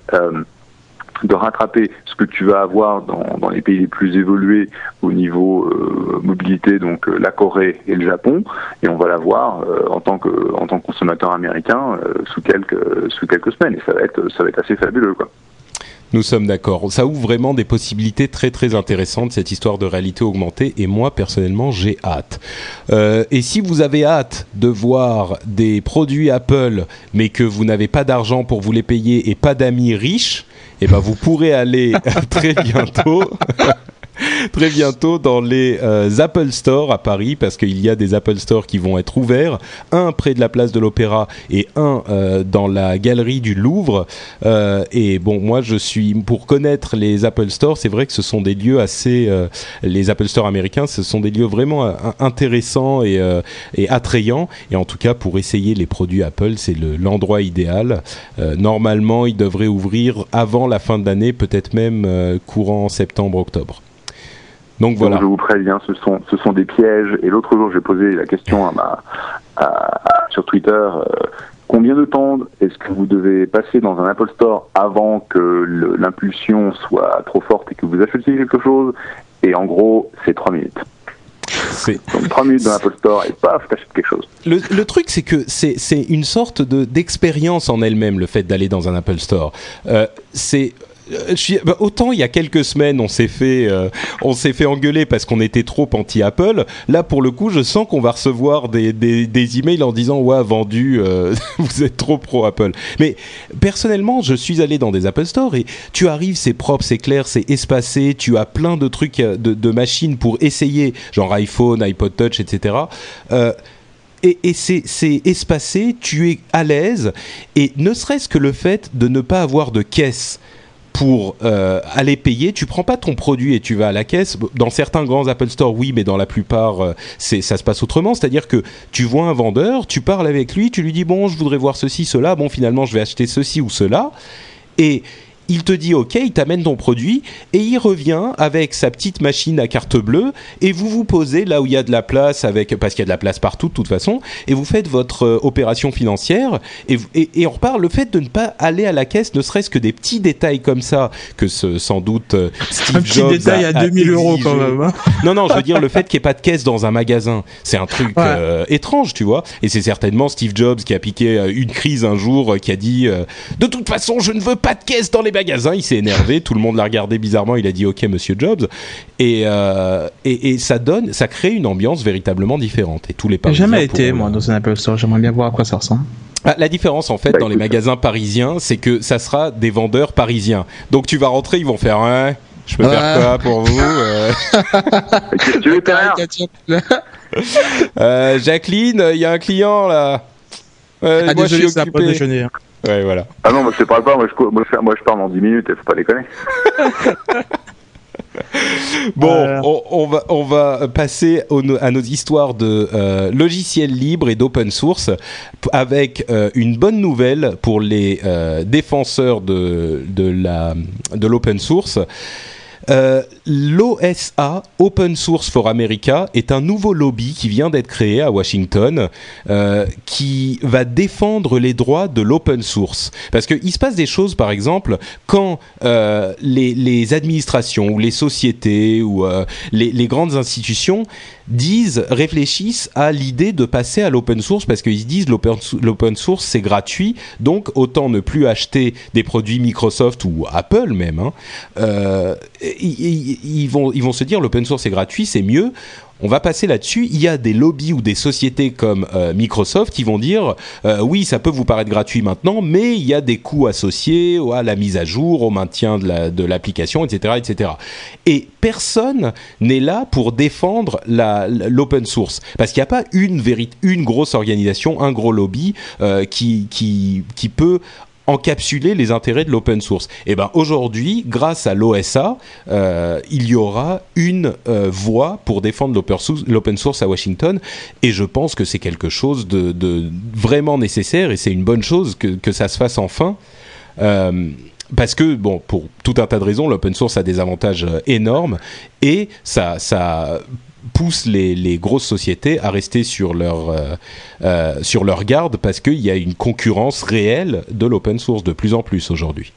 de rattraper ce que tu vas avoir dans, dans les pays les plus évolués au niveau euh, mobilité, donc euh, la Corée et le Japon, et on va l'avoir euh, en tant que en tant consommateur américain sous quelques sous quelques semaines, et ça va être ça va être assez fabuleux quoi. Nous sommes d'accord. Ça ouvre vraiment des possibilités très très intéressantes cette histoire de réalité augmentée et moi personnellement j'ai hâte. Euh, et si vous avez hâte de voir des produits Apple mais que vous n'avez pas d'argent pour vous les payer et pas d'amis riches, eh ben vous pourrez aller très bientôt très bientôt dans les euh, Apple Store à Paris parce qu'il y a des Apple Store qui vont être ouverts, un près de la place de l'Opéra et un euh, dans la galerie du Louvre. Euh, et bon, moi je suis pour connaître les Apple Store, c'est vrai que ce sont des lieux assez, les Apple Store américains, ce sont des lieux vraiment intéressants et, et attrayants. Et en tout cas pour essayer les produits Apple, c'est l'endroit idéal. normalement, ils devraient ouvrir avant la fin de l'année, peut-être même courant septembre-octobre. Donc voilà. je vous préviens, ce sont, ce sont des pièges. Et l'autre jour, j'ai posé la question à ma, à, sur Twitter. Euh, combien de temps est-ce que vous devez passer dans un Apple Store avant que l'impulsion soit trop forte et que vous achetiez quelque chose? Et en gros, c'est trois minutes. C'est- Donc 3 minutes dans l'Apple Store et paf, t'achètes quelque chose. Le, le truc, c'est que c'est une sorte de d'expérience en elle-même, le fait d'aller dans un Apple Store. Euh, c'est bah, autant il y a quelques semaines on s'est fait euh, on s'est fait engueuler parce qu'on était trop anti Apple là pour le coup je sens qu'on va recevoir des, des, des emails en disant ouais vendu euh, vous êtes trop pro Apple mais personnellement je suis allé dans des Apple Store et tu arrives c'est propre c'est clair c'est espacé tu as plein de trucs euh, de, machines pour essayer genre iPhone iPod Touch etc euh, et, et c'est espacé, tu es à l'aise, et ne serait-ce que le fait de ne pas avoir de caisse pour euh, aller payer, tu prends pas ton produit et tu vas à la caisse. Dans certains grands Apple Store, oui, mais dans la plupart, euh, c'est ça se passe autrement. C'est-à-dire que tu vois un vendeur, tu parles avec lui, tu lui dis bon, je voudrais voir ceci, cela. Bon, finalement, je vais acheter ceci ou cela, et il te dit OK, il t'amène ton produit et il revient avec sa petite machine à carte bleue et vous vous posez là où il y a de la place avec parce qu'il y a de la place partout de toute façon et vous faites votre euh, opération financière et, et, et on reparle le fait de ne pas aller à la caisse ne serait-ce que des petits détails comme ça que ce, sans doute euh, Steve Un petit Jobs détail a- à a 2000 euros quand même. hein. Non, non, je veux dire le fait qu'il n'y ait pas de caisse dans un magasin, c'est un truc Ouais. euh, étrange, tu vois. Et c'est certainement Steve Jobs qui a piqué une crise un jour, qui a dit euh, de toute façon, je ne veux pas de caisse dans les magasins. Il s'est énervé, tout le monde l'a regardé bizarrement. Il a dit OK, Monsieur Jobs, et, euh, et et ça donne, ça crée une ambiance véritablement différente. Et tous les Parisiens jamais été, moi, dans un Apple Store. J'aimerais bien voir à quoi ça ressemble. Ah, la différence en fait Bah, dans les magasins parisiens, c'est que ça sera des vendeurs parisiens. Donc tu vas rentrer, ils vont faire ouais. Je peux faire Ouais. quoi pour vous euh tu veux, Euh, Jacqueline, il y a un client là. Euh, Ah, moi, je désolé, suis pause occupé. Ouais, voilà. Ah non, moi je te parle pas, moi je, moi, je, moi, je parle dans 10 minutes, faut pas déconner. Bon, Euh. on, on va on va passer au- à nos histoires de euh, logiciels libres et d'open source avec euh, une bonne nouvelle pour les euh, défenseurs de de la de l'open source. Euh, L'OSA, Open Source for America, est un nouveau lobby qui vient d'être créé à Washington, euh, qui va défendre les droits de l'open source. Parce qu'il se passe des choses, par exemple, quand euh, les, administrations ou les sociétés ou les, grandes institutions disent, réfléchissent à l'idée de passer à l'open source parce qu'ils se disent l'open sou- l'open source c'est gratuit, donc autant ne plus acheter des produits Microsoft ou Apple même. hein. Ils, vont, ils vont se dire l'open source c'est gratuit, c'est mieux. On va passer là-dessus. Il y a des lobbies ou des sociétés comme euh, Microsoft qui vont dire euh, oui, ça peut vous paraître gratuit maintenant, mais il y a des coûts associés à la mise à jour, au maintien de la- de l'application, etc., etc. Et personne n'est là pour défendre l'open source parce qu'il n'y a pas une grosse organisation, un gros lobby euh, qui peut encapsuler les intérêts de l'open source. Et ben aujourd'hui, grâce à l'OSA, euh, il y aura une euh, voie pour défendre l'open source, à Washington, et je pense que c'est quelque chose de, vraiment nécessaire, et c'est une bonne chose que, que ça se fasse enfin. Euh, parce que, bon, pour tout un tas de raisons, l'open source a des avantages euh, énormes et ça, ça pousse les, les grosses sociétés à rester sur leur, euh, euh, sur leur garde parce qu'il y a une concurrence réelle de l'open source de plus en plus aujourd'hui.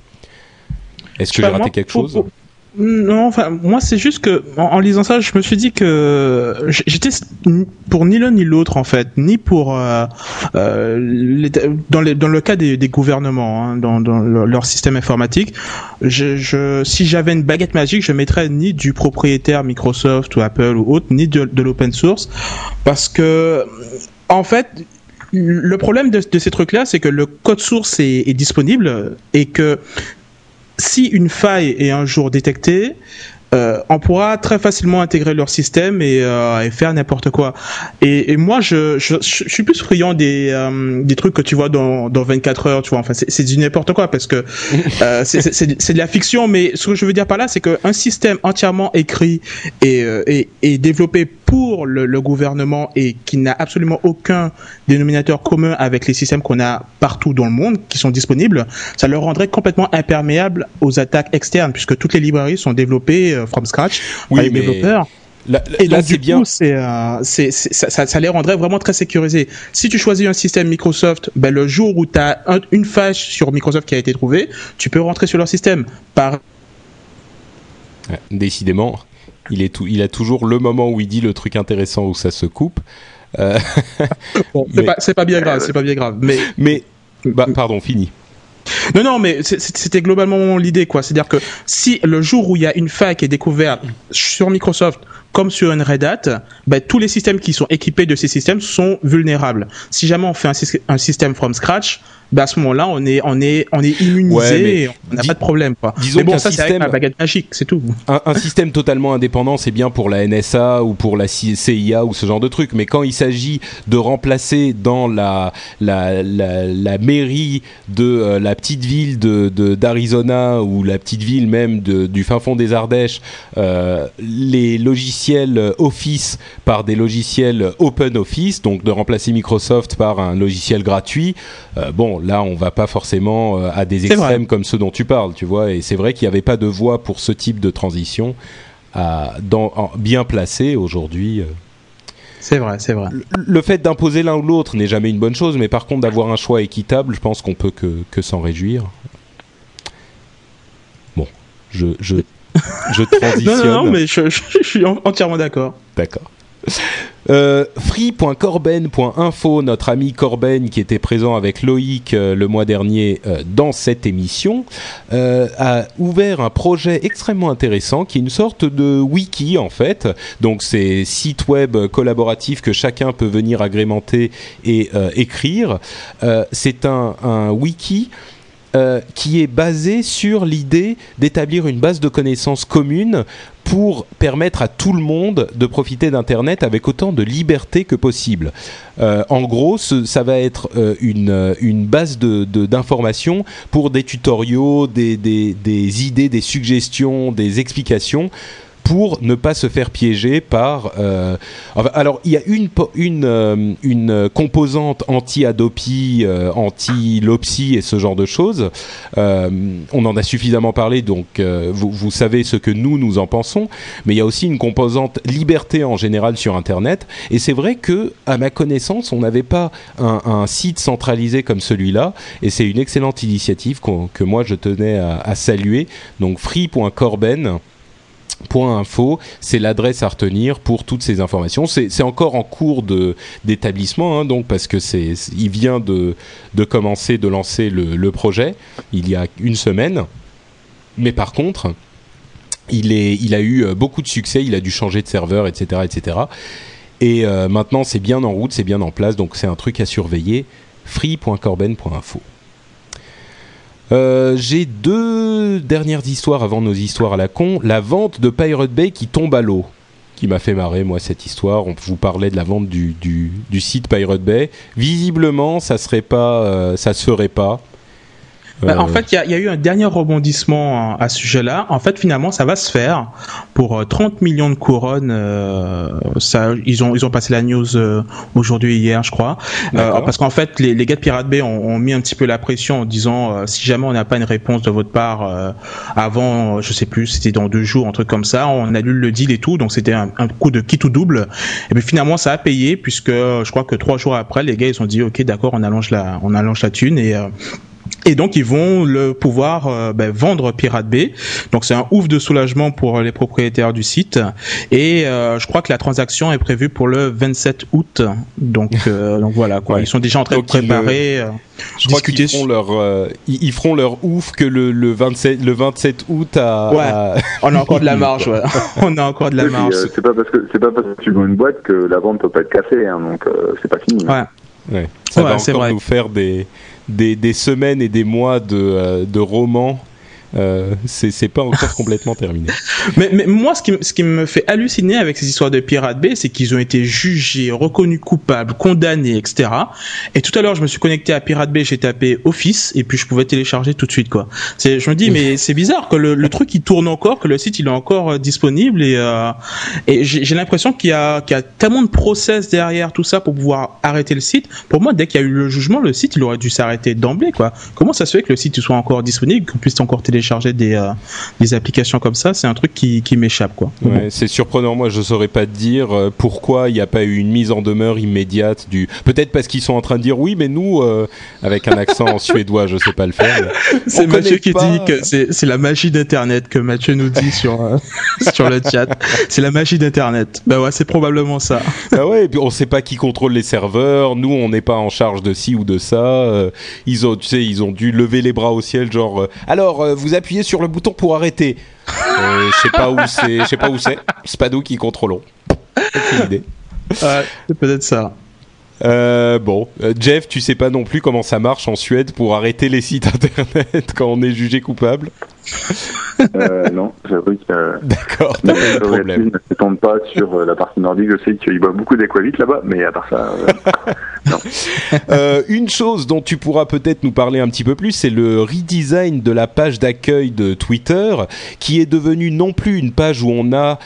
Est-ce que j'ai raté quelque chose? pour- Non, enfin, moi, c'est juste que, en, lisant ça, je me suis dit que j- j'étais pour ni l'un ni l'autre, en fait, ni pour, euh, euh, dans, les, dans le cas des, gouvernements, hein, dans, leur, système informatique, si j'avais une baguette magique, je mettrais ni du propriétaire Microsoft ou Apple ou autre, ni de, l'open source, parce que, en fait, le problème de, de ces trucs-là, c'est que le code source est disponible et que si une faille est un jour détectée, euh, on pourra très facilement intégrer leur système et, euh, et faire n'importe quoi. Et, et moi, je, je, je suis plus friand des, euh, des trucs que tu vois dans, dans 24 heures, tu vois. Enfin, c'est c'est du n'importe quoi parce que euh, c'est- de la fiction, mais ce que je veux dire par là, c'est qu'un système entièrement écrit et, euh, et, et développé pour le, le gouvernement et qui n'a absolument aucun dénominateur commun avec les systèmes qu'on a partout dans le monde qui sont disponibles, ça le rendrait complètement imperméable aux attaques externes puisque toutes les librairies sont développées from scratch Oui, par les mais développeurs. Là, Et là, donc, c'est du bien. c'est, euh, c'est, c'est- ça, ça, ça les rendrait vraiment très sécurisés. Si tu choisis un système Microsoft, ben, le jour où tu as une faille sur Microsoft qui a été trouvée, tu peux rentrer sur leur système. Par Ouais, Décidément, Il, est tout, il a toujours le moment où il dit le truc intéressant où ça se coupe. Euh, bon, c'est pas, pas, bien grave, c'est pas bien grave. Mais, mais bah, pardon, fini. Non, non, mais c'était globalement l'idée, quoi. C'est-à-dire que si le jour où il y a une faille qui est découverte sur Microsoft, comme sur une Red Hat, ben, tous les systèmes qui sont équipés de ces systèmes sont vulnérables. Si jamais on fait un, un système from scratch, bah à ce moment-là, on est, on est, on est immunisé, on n'a pas de problème. Quoi. Disons mais bon, ça, c'est la baguette magique, c'est tout. Un, système totalement indépendant, c'est bien pour la NSA ou pour la CIA ou ce genre de truc. Mais quand il s'agit de remplacer dans la, la, la, mairie de euh, la petite ville de d'Arizona ou la petite ville même de, du fin fond des Ardèches, euh, les logiciels Office par des logiciels Open Office, donc de remplacer Microsoft par un logiciel gratuit, euh, bon, là, on va pas forcément euh, à des extrêmes comme ceux dont tu parles, tu vois. Et c'est vrai qu'il n'y avait pas de voie pour ce type de transition bien placée aujourd'hui. Euh. C'est vrai, c'est vrai. Le, fait d'imposer l'un ou l'autre n'est jamais une bonne chose, mais par contre d'avoir un choix équitable, je pense qu'on peut que, s'en réjouir. Bon, je, je, je transitionne. non, non, non, mais je suis entièrement d'accord. D'accord. Euh, free.corben.info, notre ami Corben qui était présent avec Loïc euh, le mois dernier euh, dans cette émission, a ouvert un projet extrêmement intéressant qui est une sorte de wiki en fait. Donc c'est site web collaboratif que chacun peut venir agrémenter et écrire. c'est un, un wiki euh, qui est basé sur l'idée d'établir une base de connaissances commune pour permettre à tout le monde de profiter d'Internet avec autant de liberté que possible. Euh, en gros, ça va être euh, une, base d'informations pour des tutoriaux, des idées, des suggestions, des explications pour ne pas se faire piéger par. Euh, alors, il y a une une euh, une composante anti-Adopi, euh, anti-Lopsy et ce genre de choses. on en a suffisamment parlé, donc vous, savez ce que nous nous en pensons. Mais il y a aussi une composante liberté en général sur Internet. Et c'est vrai que, à ma connaissance, on n'avait pas un, site centralisé comme celui-là. Et c'est une excellente initiative que moi je tenais à, à saluer. Donc free.corben info, c'est l'adresse à retenir pour toutes ces informations. C'est encore en cours d'établissement, hein, donc parce que c'est il vient de, de commencer de lancer le, projet il y a une semaine. Mais par contre, il est il a eu euh, beaucoup de succès, il a dû changer de serveur, etc., etc. Et euh, maintenant, c'est bien en route, c'est bien en place, donc c'est un truc à surveiller. free.corben.info. Euh, j'ai deux dernières histoires avant nos histoires à la con. La vente de Pirate Bay qui tombe à l'eau qui m'a fait marrer moi cette histoire. On vous parlait de la vente du, du, site Pirate Bay. Visiblement, ça serait pas, euh, ça se pas. Bah, en euh. fait, il y, y, a eu un dernier rebondissement à, ce sujet-là. En fait, finalement, ça va se faire pour 30 euh, millions de couronnes. Euh, ça, ils ont ils ont passé la news euh, aujourd'hui hier, je crois, parce qu'en fait, les, les gars de Pirate Bay ont, ont, mis un petit peu la pression en disant si jamais on n'a pas une réponse de votre part avant, je sais plus, c'était dans deux jours, un truc comme ça, on annule le deal et tout. Donc c'était un, un, coup de qui tout double. Et puis finalement, ça a payé puisque je crois que trois jours après, les gars ils ont dit ok, d'accord, on allonge la on allonge la thune et et donc ils vont le pouvoir euh, ben, vendre Pirate Bay. Donc c'est un ouf de soulagement pour les propriétaires du site. Et euh, je crois que la transaction est prévue pour le 27 août. Donc euh, donc voilà quoi. Ils sont déjà en train de préparer. je crois qu'ils feront leur ils, feront leur ouf que le, le 27 le 27 août à. Ouais. On a encore de la marge. Ouais. On a encore de la marge. c'est pas parce que c'est pas parce que tu vends une boîte que la vente peut pas être cassée. Hein, donc c'est pas fini. Ouais. Ouais. Ça va encore nous faire des des, des, semaines et des mois de, euh, de romans euh, c'est pas encore complètement terminé. Mais, mais, moi, ce qui, ce qui me fait halluciner avec ces histoires de Pirate Bay, c'est qu'ils ont été jugés, reconnus coupables, condamnés, etc. Et tout à l'heure, je me suis connecté à Pirate Bay, j'ai tapé Office, et puis je pouvais télécharger tout de suite, quoi. Je me dis, mais c'est bizarre que le, le, truc il tourne encore, que le site il est encore euh, disponible, et, euh, et j'ai l'impression qu'il y, a, qu'il y a tellement de process derrière tout ça pour pouvoir arrêter le site. Pour moi, dès qu'il y a eu le jugement, le site il aurait dû s'arrêter d'emblée, quoi. Comment ça se fait que le site soit encore disponible, qu'on puisse encore télécharger télécharger des, euh, des applications comme ça, c'est un truc qui, qui m'échappe quoi. Ouais, C'est surprenant, moi je saurais pas te dire euh, pourquoi il n'y a pas eu une mise en demeure immédiate du. Peut-être parce qu'ils sont en train de dire oui, mais nous, euh, avec un accent suédois, je sais pas le faire. C'est Mathieu qui pas- dit que c'est la magie d'Internet que Mathieu nous dit sur euh, sur le chat. C'est la magie d'Internet. Bah ouais, c'est probablement ça. Ah ouais, et puis on sait pas qui contrôle les serveurs. Nous, on n'est pas en charge de ci ou de ça. Ils ont, tu sais, ils ont dû lever les bras au ciel, genre. Alors, euh, vous appuyez sur le bouton pour arrêter. Euh, Je sais pas où c'est. Je sais pas où c'est. C'est pas nous qui contrôlons. Aucune idée. Ouais, c'est peut-être ça. Euh, bon, Euh, Jeff, tu sais pas non plus comment ça marche en Suède pour arrêter les sites internet quand on est jugé coupable. Euh, non, j'avoue que euh, D'accord, t'as pas eu de problème. ne s'étend pas sur euh, la partie nordique. Je sais qu'il boit beaucoup d'aquavit là-bas, mais à part ça, euh, Euh, une chose dont tu pourras peut-être nous parler un petit peu plus, c'est le redesign de la page d'accueil de Twitter, qui est devenue non plus une page où on a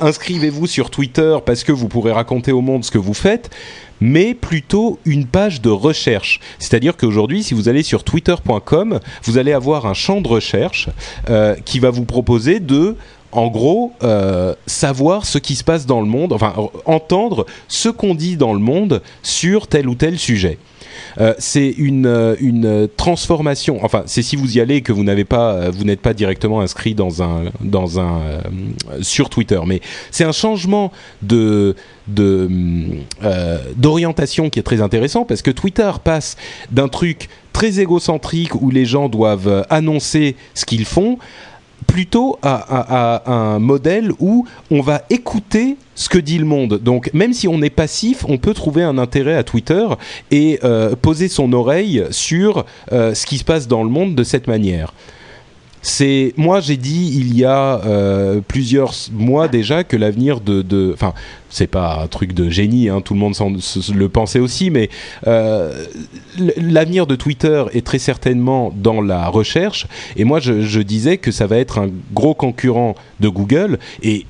inscrivez-vous sur Twitter parce que vous pourrez raconter au monde ce que vous faites, mais plutôt une page de recherche. C'est-à-dire qu'aujourd'hui, si vous allez sur twitter.com, vous allez avoir un champ de recherche euh, qui va vous proposer de en gros, euh, savoir ce qui se passe dans le monde, enfin entendre ce qu'on dit dans le monde sur tel ou tel sujet. Euh, c'est une, euh, une transformation. Enfin, c'est si vous y allez que vous n'avez pas, euh, vous n'êtes pas directement inscrit dans un, dans un, sur Twitter. Mais c'est un changement de, de, d'orientation qui est très intéressant parce que Twitter passe d'un truc très égocentrique où les gens doivent annoncer ce qu'ils font plutôt à, un modèle où on va écouter ce que dit le monde. Donc même si on est passif, on peut trouver un intérêt à Twitter et euh, poser son oreille sur euh, ce qui se passe dans le monde de cette manière. C'est moi j'ai dit il y a euh, plusieurs mois déjà que l'avenir de enfin c'est pas un truc de génie hein, tout le monde le pensait aussi mais euh, l'avenir de Twitter est très certainement dans la recherche et moi je, disais que ça va être un gros concurrent de Google et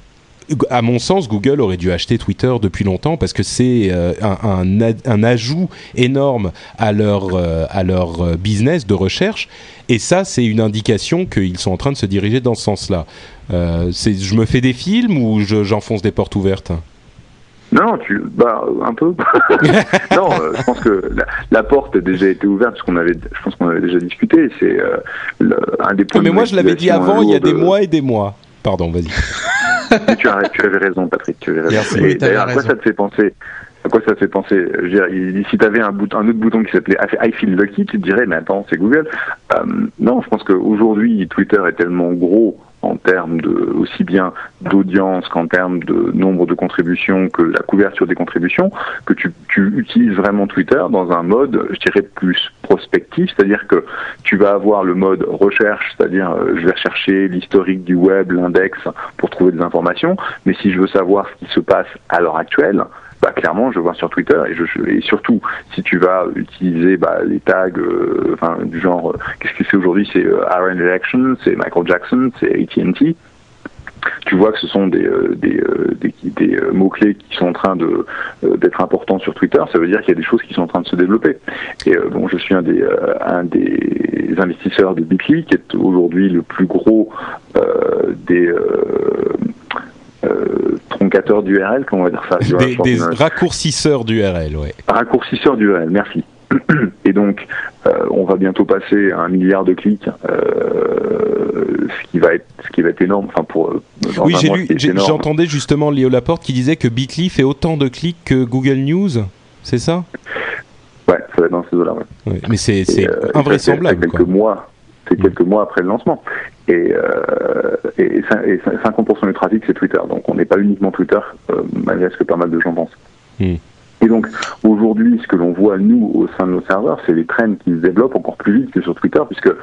à mon sens, Google aurait dû acheter Twitter depuis longtemps parce que c'est euh, un, un ajout énorme à leur, à leur business de recherche. Et ça, c'est une indication qu'ils sont en train de se diriger dans ce sens-là. Euh, je me fais des films ou je- j'enfonce des portes ouvertes? Non, tu, bah, un peu. non, euh, je pense que la, la porte a déjà été ouverte parce qu'on avait, je pense qu'on avait déjà discuté. C'est euh, un des points. Mais de moi, je l'avais dit avant, il y a des de- mois et des mois. Pardon, vas-y. Tu, as, tu avais raison, Patrick. Tu avais raison. Merci. Et Oui, à quoi ça te fait penser? À quoi ça fait penser Je veux dire, Si tu avais un, bout- un autre bouton qui s'appelait I feel lucky, tu te dirais, mais attends, c'est Google. Euh, non, je pense qu'aujourd'hui, Twitter est tellement gros en termes de aussi bien d'audience qu'en termes de nombre de contributions que la couverture des contributions que tu, tu utilises vraiment Twitter dans un mode je dirais plus prospectif c'est-à-dire que tu vas avoir le mode recherche c'est-à-dire euh, je vais rechercher l'historique du web l'index pour trouver des informations mais si je veux savoir ce qui se passe à l'heure actuelle bah, clairement, je vois sur Twitter et, je, et surtout si tu vas utiliser bah, les tags, euh, du genre, euh, qu'est-ce que c'est aujourd'hui C'est euh, Aaron Election, c'est Michael Jackson, c'est AT&T. Tu vois que ce sont des, euh, mots-clés qui sont en train d'être importants sur Twitter. Ça veut dire qu'il y a des choses qui sont en train de se développer. Et bon, je suis un des, un des investisseurs de Bitly, qui est aujourd'hui le plus gros des euh, euh, troncateurs d'URL, comment on va dire ça Des, a- raccourcisseurs d'URL, ouais. Raccourcisseur d'URL, merci. Et donc, euh, on va bientôt passer à un milliard de clics, euh, ce qui va être, ce qui va être énorme. Enfin, pour euh, Oui, j'ai lu, j'entendais justement Léo Laporte qui disait que Bitly fait autant de clics que Google News, c'est ça? Ouais, ça va être dans ces eaux-là. Ouais. Ouais, Mais c'est euh, ça, invraisemblable. C'est quoi. quelques mois. C'est quelques mois après le lancement. Et, euh, et, et cin- 50% du trafic, c'est Twitter. Donc, on n'est pas uniquement Twitter, euh, malgré ce que pas mal de gens pensent. Hmm. Et donc, aujourd'hui, ce que l'on voit, nous, au sein de nos serveurs, c'est les trends qui se développent encore plus vite que sur Twitter, puisque euh,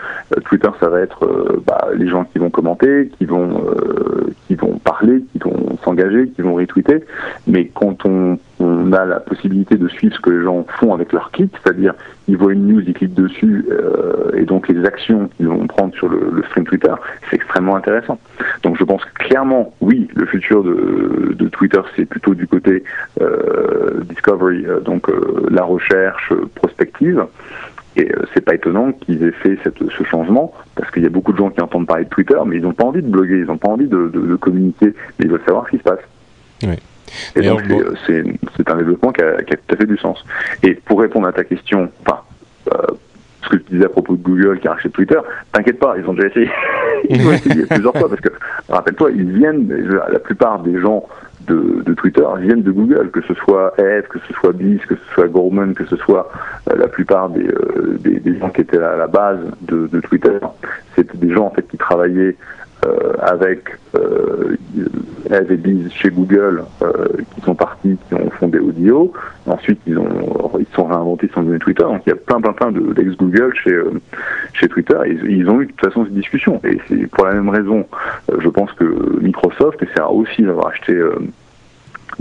Twitter, ça va être euh, bah, les gens qui vont commenter, qui vont, euh, qui vont parler, qui vont s'engager, qui vont retweeter. Mais quand on, on a la possibilité de suivre ce que les gens font avec leurs clics, c'est-à-dire ils voient une news, ils cliquent dessus, euh, et donc les actions qu'ils vont prendre sur le, stream Twitter, c'est extrêmement intéressant. Donc je pense que clairement, oui, le futur de, Twitter, c'est plutôt du côté euh, discovery, euh, donc la recherche prospective. Et c'est pas étonnant qu'ils aient fait ce changement, parce qu'il y a beaucoup de gens qui entendent parler de Twitter, mais ils n'ont pas envie de bloguer, ils n'ont pas envie de, de, communiquer, mais ils veulent savoir ce qui se passe. Ouais. Et donc c'est un développement qui a, qui a, tout à fait du sens. Et pour répondre à ta question, enfin, euh, ce que tu disais à propos de Google qui a racheté Twitter, t'inquiète pas, ils ont déjà essayé. ils ont essayé plusieurs fois parce que, rappelle-toi, ils viennent, la plupart des gens de, de, Twitter viennent de Google, que ce soit Ed, que ce soit Biz, que ce soit Gorman, que ce soit euh, la plupart des, euh, des, des, gens qui étaient à la base de, de Twitter. C'était des gens en fait qui travaillaient avec euh, Ed et Biz chez Google, euh, qui sont partis, qui ont fondé Audio. Ensuite, ils ont ils sont réinventés, ils sont devenus Twitter. Donc il y a plein plein plein d'ex Google chez chez Twitter. Et ils ont eu de toute façon cette discussion. Et c'est pour la même raison, je pense que Microsoft essaiera aussi d'avoir acheté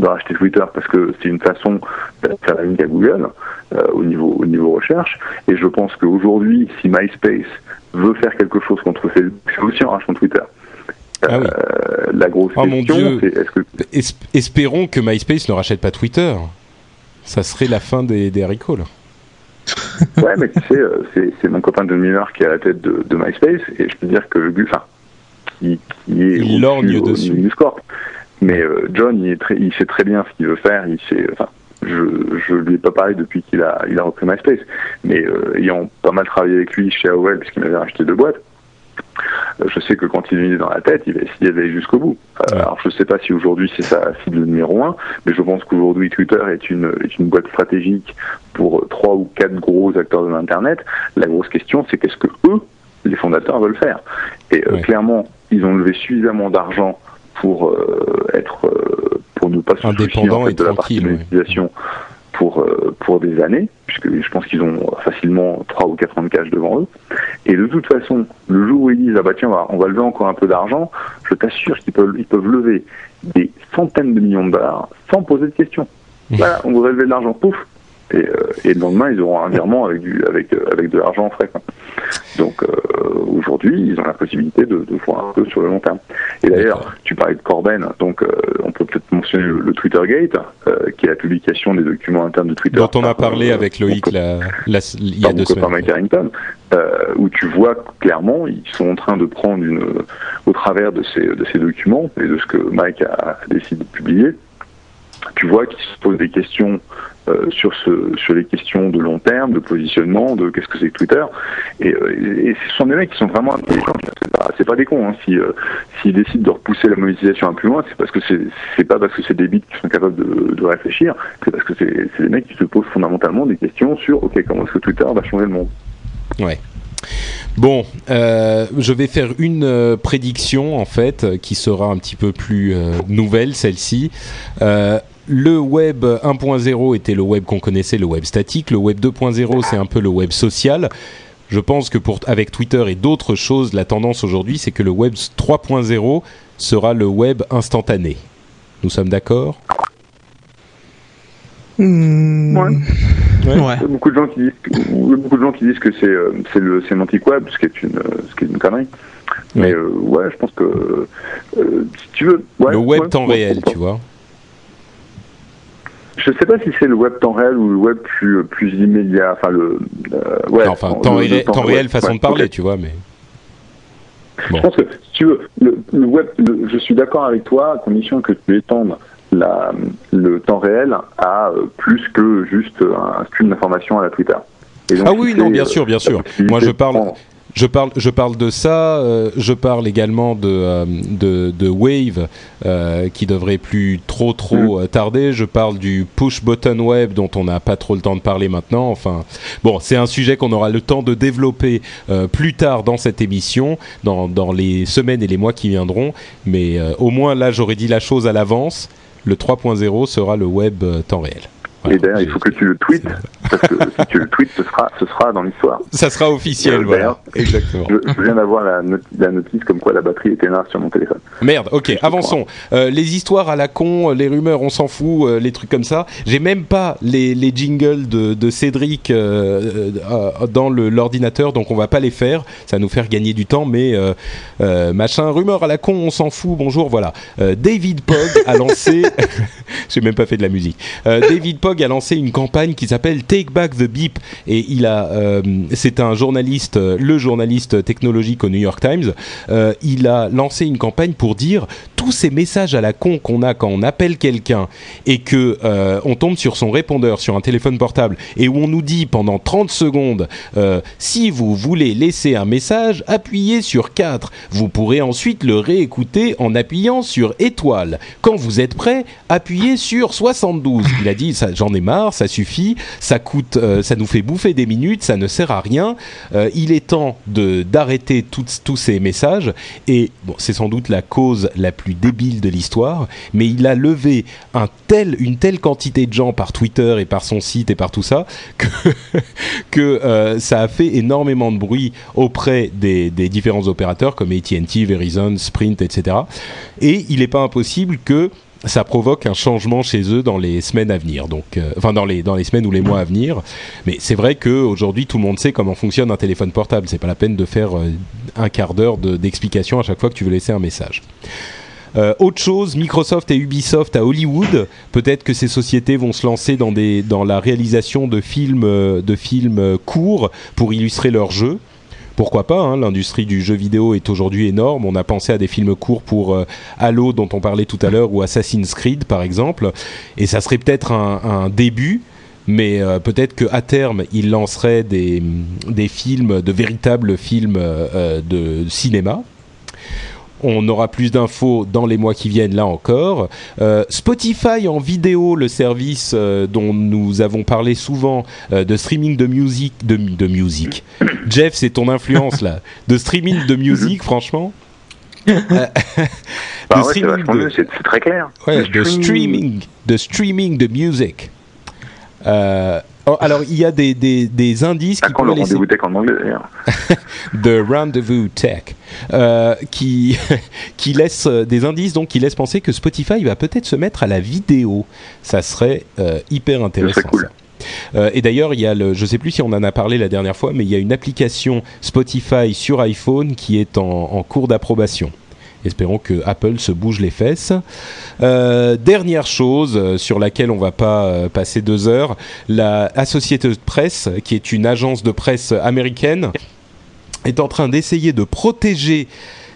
de racheter Twitter parce que c'est une façon de faire la ligne à Google euh, au niveau au niveau recherche. Et je pense qu'aujourd'hui si MySpace veut faire quelque chose contre Facebook c'est aussi en rachetant Twitter. Ah oui. euh, la grosse oh question c'est est-ce que es espérons que MySpace ne rachète pas Twitter. Ça serait la fin des, des haricots là. Ouais mais tu sais c'est mon copain de Miller qui est à la tête de, de MySpace et je peux dire que le enfin qui, qui est il lorgne dessus. News Corp mais euh, John, il, est très, il sait très bien ce qu'il veut faire. Il sait, enfin, je je lui ai pas parlé depuis qu'il a il a repris MySpace, mais euh, ayant pas mal travaillé avec lui chez AOL puisqu'il m'avait racheté deux boîtes, euh, je sais que quand il est dans la tête, il va essayer d'aller jusqu'au bout. Euh. Alors je sais pas si aujourd'hui c'est sa cible numéro un, mais je pense qu'aujourd'hui Twitter est une est une boîte stratégique pour trois ou quatre gros acteurs de l'internet. La grosse question c'est qu'est-ce que eux, les fondateurs, veulent faire. Et euh, Ouais. clairement, ils ont levé suffisamment d'argent pour euh, être euh, pour ne pas se soucier Indépendant en fait, et de la partie ouais. pour euh, pour des années puisque je pense qu'ils ont facilement trois ou quatre ans de cash devant eux. Et de toute façon le jour où ils disent ah bah tiens on va, on va lever encore un peu d'argent je t'assure qu'ils peuvent ils peuvent lever des centaines de millions de dollars sans poser de questions. Voilà on voudrait lever de l'argent. Pouf et, euh, et le lendemain ils auront un virement avec du avec euh, avec de l'argent en frais quoi. donc euh, aujourd'hui ils ont la possibilité de, de voir un peu sur le long terme et d'ailleurs tu parlais de Corben donc on peut peut-être mentionner le, le Twittergate qui est la publication des documents internes de Twitter dont on a par, parlé avec Loïc la, la- il y a deux semaines. Mike Harrington, où tu vois clairement ils sont en train de prendre une, au travers de ces, de ces documents et de ce que Mike a, décidé de publier, tu vois qu'ils se posent des questions sur ce sur les questions de long terme, de positionnement, de qu'est-ce que c'est que Twitter. Et, euh, et, ce sont des mecs qui sont vraiment intelligents. C'est pas, pas des cons. Hein. Euh, s'ils décident de repousser la monétisation un peu loin, c'est parce que c'est pas parce que c'est des bits qui sont capables de, réfléchir, c'est parce que c'est des mecs qui se posent fondamentalement des questions sur ok comment est-ce que Twitter va changer le monde? Ouais. Bon, euh, je vais faire une euh, prédiction en fait euh, qui sera un petit peu plus euh, nouvelle celle-ci. Le web 1.0 était le web qu'on connaissait, le web statique. Le web 2.0 c'est un peu le web social. Je pense que pour avec Twitter et d'autres choses, la tendance aujourd'hui c'est que le web 3.0 sera le web instantané. Nous sommes d'accord? Ouais. ouais. Il y a beaucoup de gens qui disent que, il y a beaucoup de gens qui disent que c'est euh, c'est le sémantique web, ce qui est une euh, ce qui est une connerie. Mais euh, ouais, je pense que euh, si tu veux, ouais, Le web ouais, temps ouais, réel, tu vois. Je sais pas si c'est le web temps réel ou le web plus plus immédiat. Enfin le euh, ouais. Non, enfin, temps, le réel, temps ouais, réel façon ouais, de parler, tu vois, mais. Je pense que si tu veux, le, le web, je suis d'accord avec toi à condition que tu étendes la, le temps réel à euh, plus que juste un stream d'information à la Twitter. Donc, Ah oui, non, bien euh, sûr, bien sûr. Moi, je parle, je parle, je parle de ça. euh, je parle également de euh, de, de Wave euh, qui devrait plus trop trop euh, tarder. Je parle du push button web dont on n'a pas trop le temps de parler maintenant. Enfin, bon, c'est un sujet qu'on aura le temps de développer plus tard dans cette émission, dans dans les semaines et les mois qui viendront. Mais au moins là, j'aurais dit la chose à l'avance. Le 3.0 sera le web temps réel. Voilà. Et d'ailleurs, il faut que tu le tweets, parce que si tu le tweets, ce sera, ce sera dans l'histoire. Ça sera officiel, voilà. Exactement. Je, je viens d'avoir la, not- la notice comme quoi la batterie était là sur mon téléphone. Merde, ok, avançons. Euh, les histoires à la con, les rumeurs, on s'en fout, euh, les trucs comme ça. J'ai même pas les, les jingles de, de Cédric euh, dans l'ordinateur, donc on va pas les faire. Ça va nous faire gagner du temps, mais machin, rumeur à la con, on s'en fout. Bonjour, voilà. David Pogg a lancé. J'ai même pas fait de la musique. David A lancé une campagne qui s'appelle Take Back the Beep et il a, c'est un journaliste, le journaliste technologique au New York Times. il a lancé une campagne pour dire tous ces messages à la con qu'on a quand on appelle quelqu'un et que on tombe sur son répondeur sur un téléphone portable et où on nous dit pendant 30 secondes si vous voulez laisser un message, appuyez sur 4. Vous pourrez ensuite le réécouter en appuyant sur étoile. Quand vous êtes prêt, appuyez sur 72. Il a dit j'en ai marre, ça suffit, ça coûte, euh, ça nous fait bouffer des minutes, ça ne sert à rien. Euh, il est temps de d'arrêter tous ces messages et c'est sans doute la cause la plus débile de l'histoire, mais il a levé une telle quantité de gens par Twitter et par son site et par tout ça que, que euh, ça a fait énormément de bruit auprès des, différents opérateurs comme AT&T, Verizon, Sprint, etc. Et il n'est pas impossible que ça provoque un changement chez eux dans les semaines à venir. Donc, euh, enfin dans les semaines ou les mois à venir. Mais c'est vrai qu'aujourd'hui tout le monde sait comment fonctionne un téléphone portable. C'est pas la peine de faire euh, un quart d'heure d'explication à chaque fois que tu veux laisser un message. Euh, autre chose, Microsoft et Ubisoft à Hollywood. Peut-être que ces sociétés vont se lancer dans des dans la réalisation de films de films courts pour illustrer leurs jeux pourquoi pas hein, L'industrie du jeu vidéo est aujourd'hui énorme. On a pensé à des films courts pour euh, Halo dont on parlait tout à l'heure ou Assassin's Creed par exemple. Et ça serait peut-être un, début. Mais euh, peut-être qu'à terme, ils lanceraient des, des, films, de véritables films euh, de cinéma on aura plus d'infos dans les mois qui viennent là encore. Euh, Spotify en vidéo, le service euh, dont nous avons parlé souvent euh, de streaming de musique, de, de musique. Jeff, c'est ton influence là, de streaming de musique, franchement? Bah c'est très clair. de streaming, de streaming de musique. Oh, alors, il y a des, des, des indices qui. le rendez-vous tech en anglais The Rendezvous Tech, euh, qui, qui laisse euh, des indices donc qui laissent penser que Spotify va peut-être se mettre à la vidéo. Ça serait euh, hyper intéressant. Cool. Euh, et d'ailleurs, il y a le, je sais plus si on en a parlé la dernière fois, mais il y a une application Spotify sur iPhone qui est en, en cours d'approbation. Espérons que Apple se bouge les fesses. Euh, dernière chose euh, sur laquelle on va pas euh, passer deux heures, la Associated Press, qui est une agence de presse américaine, est en train d'essayer de protéger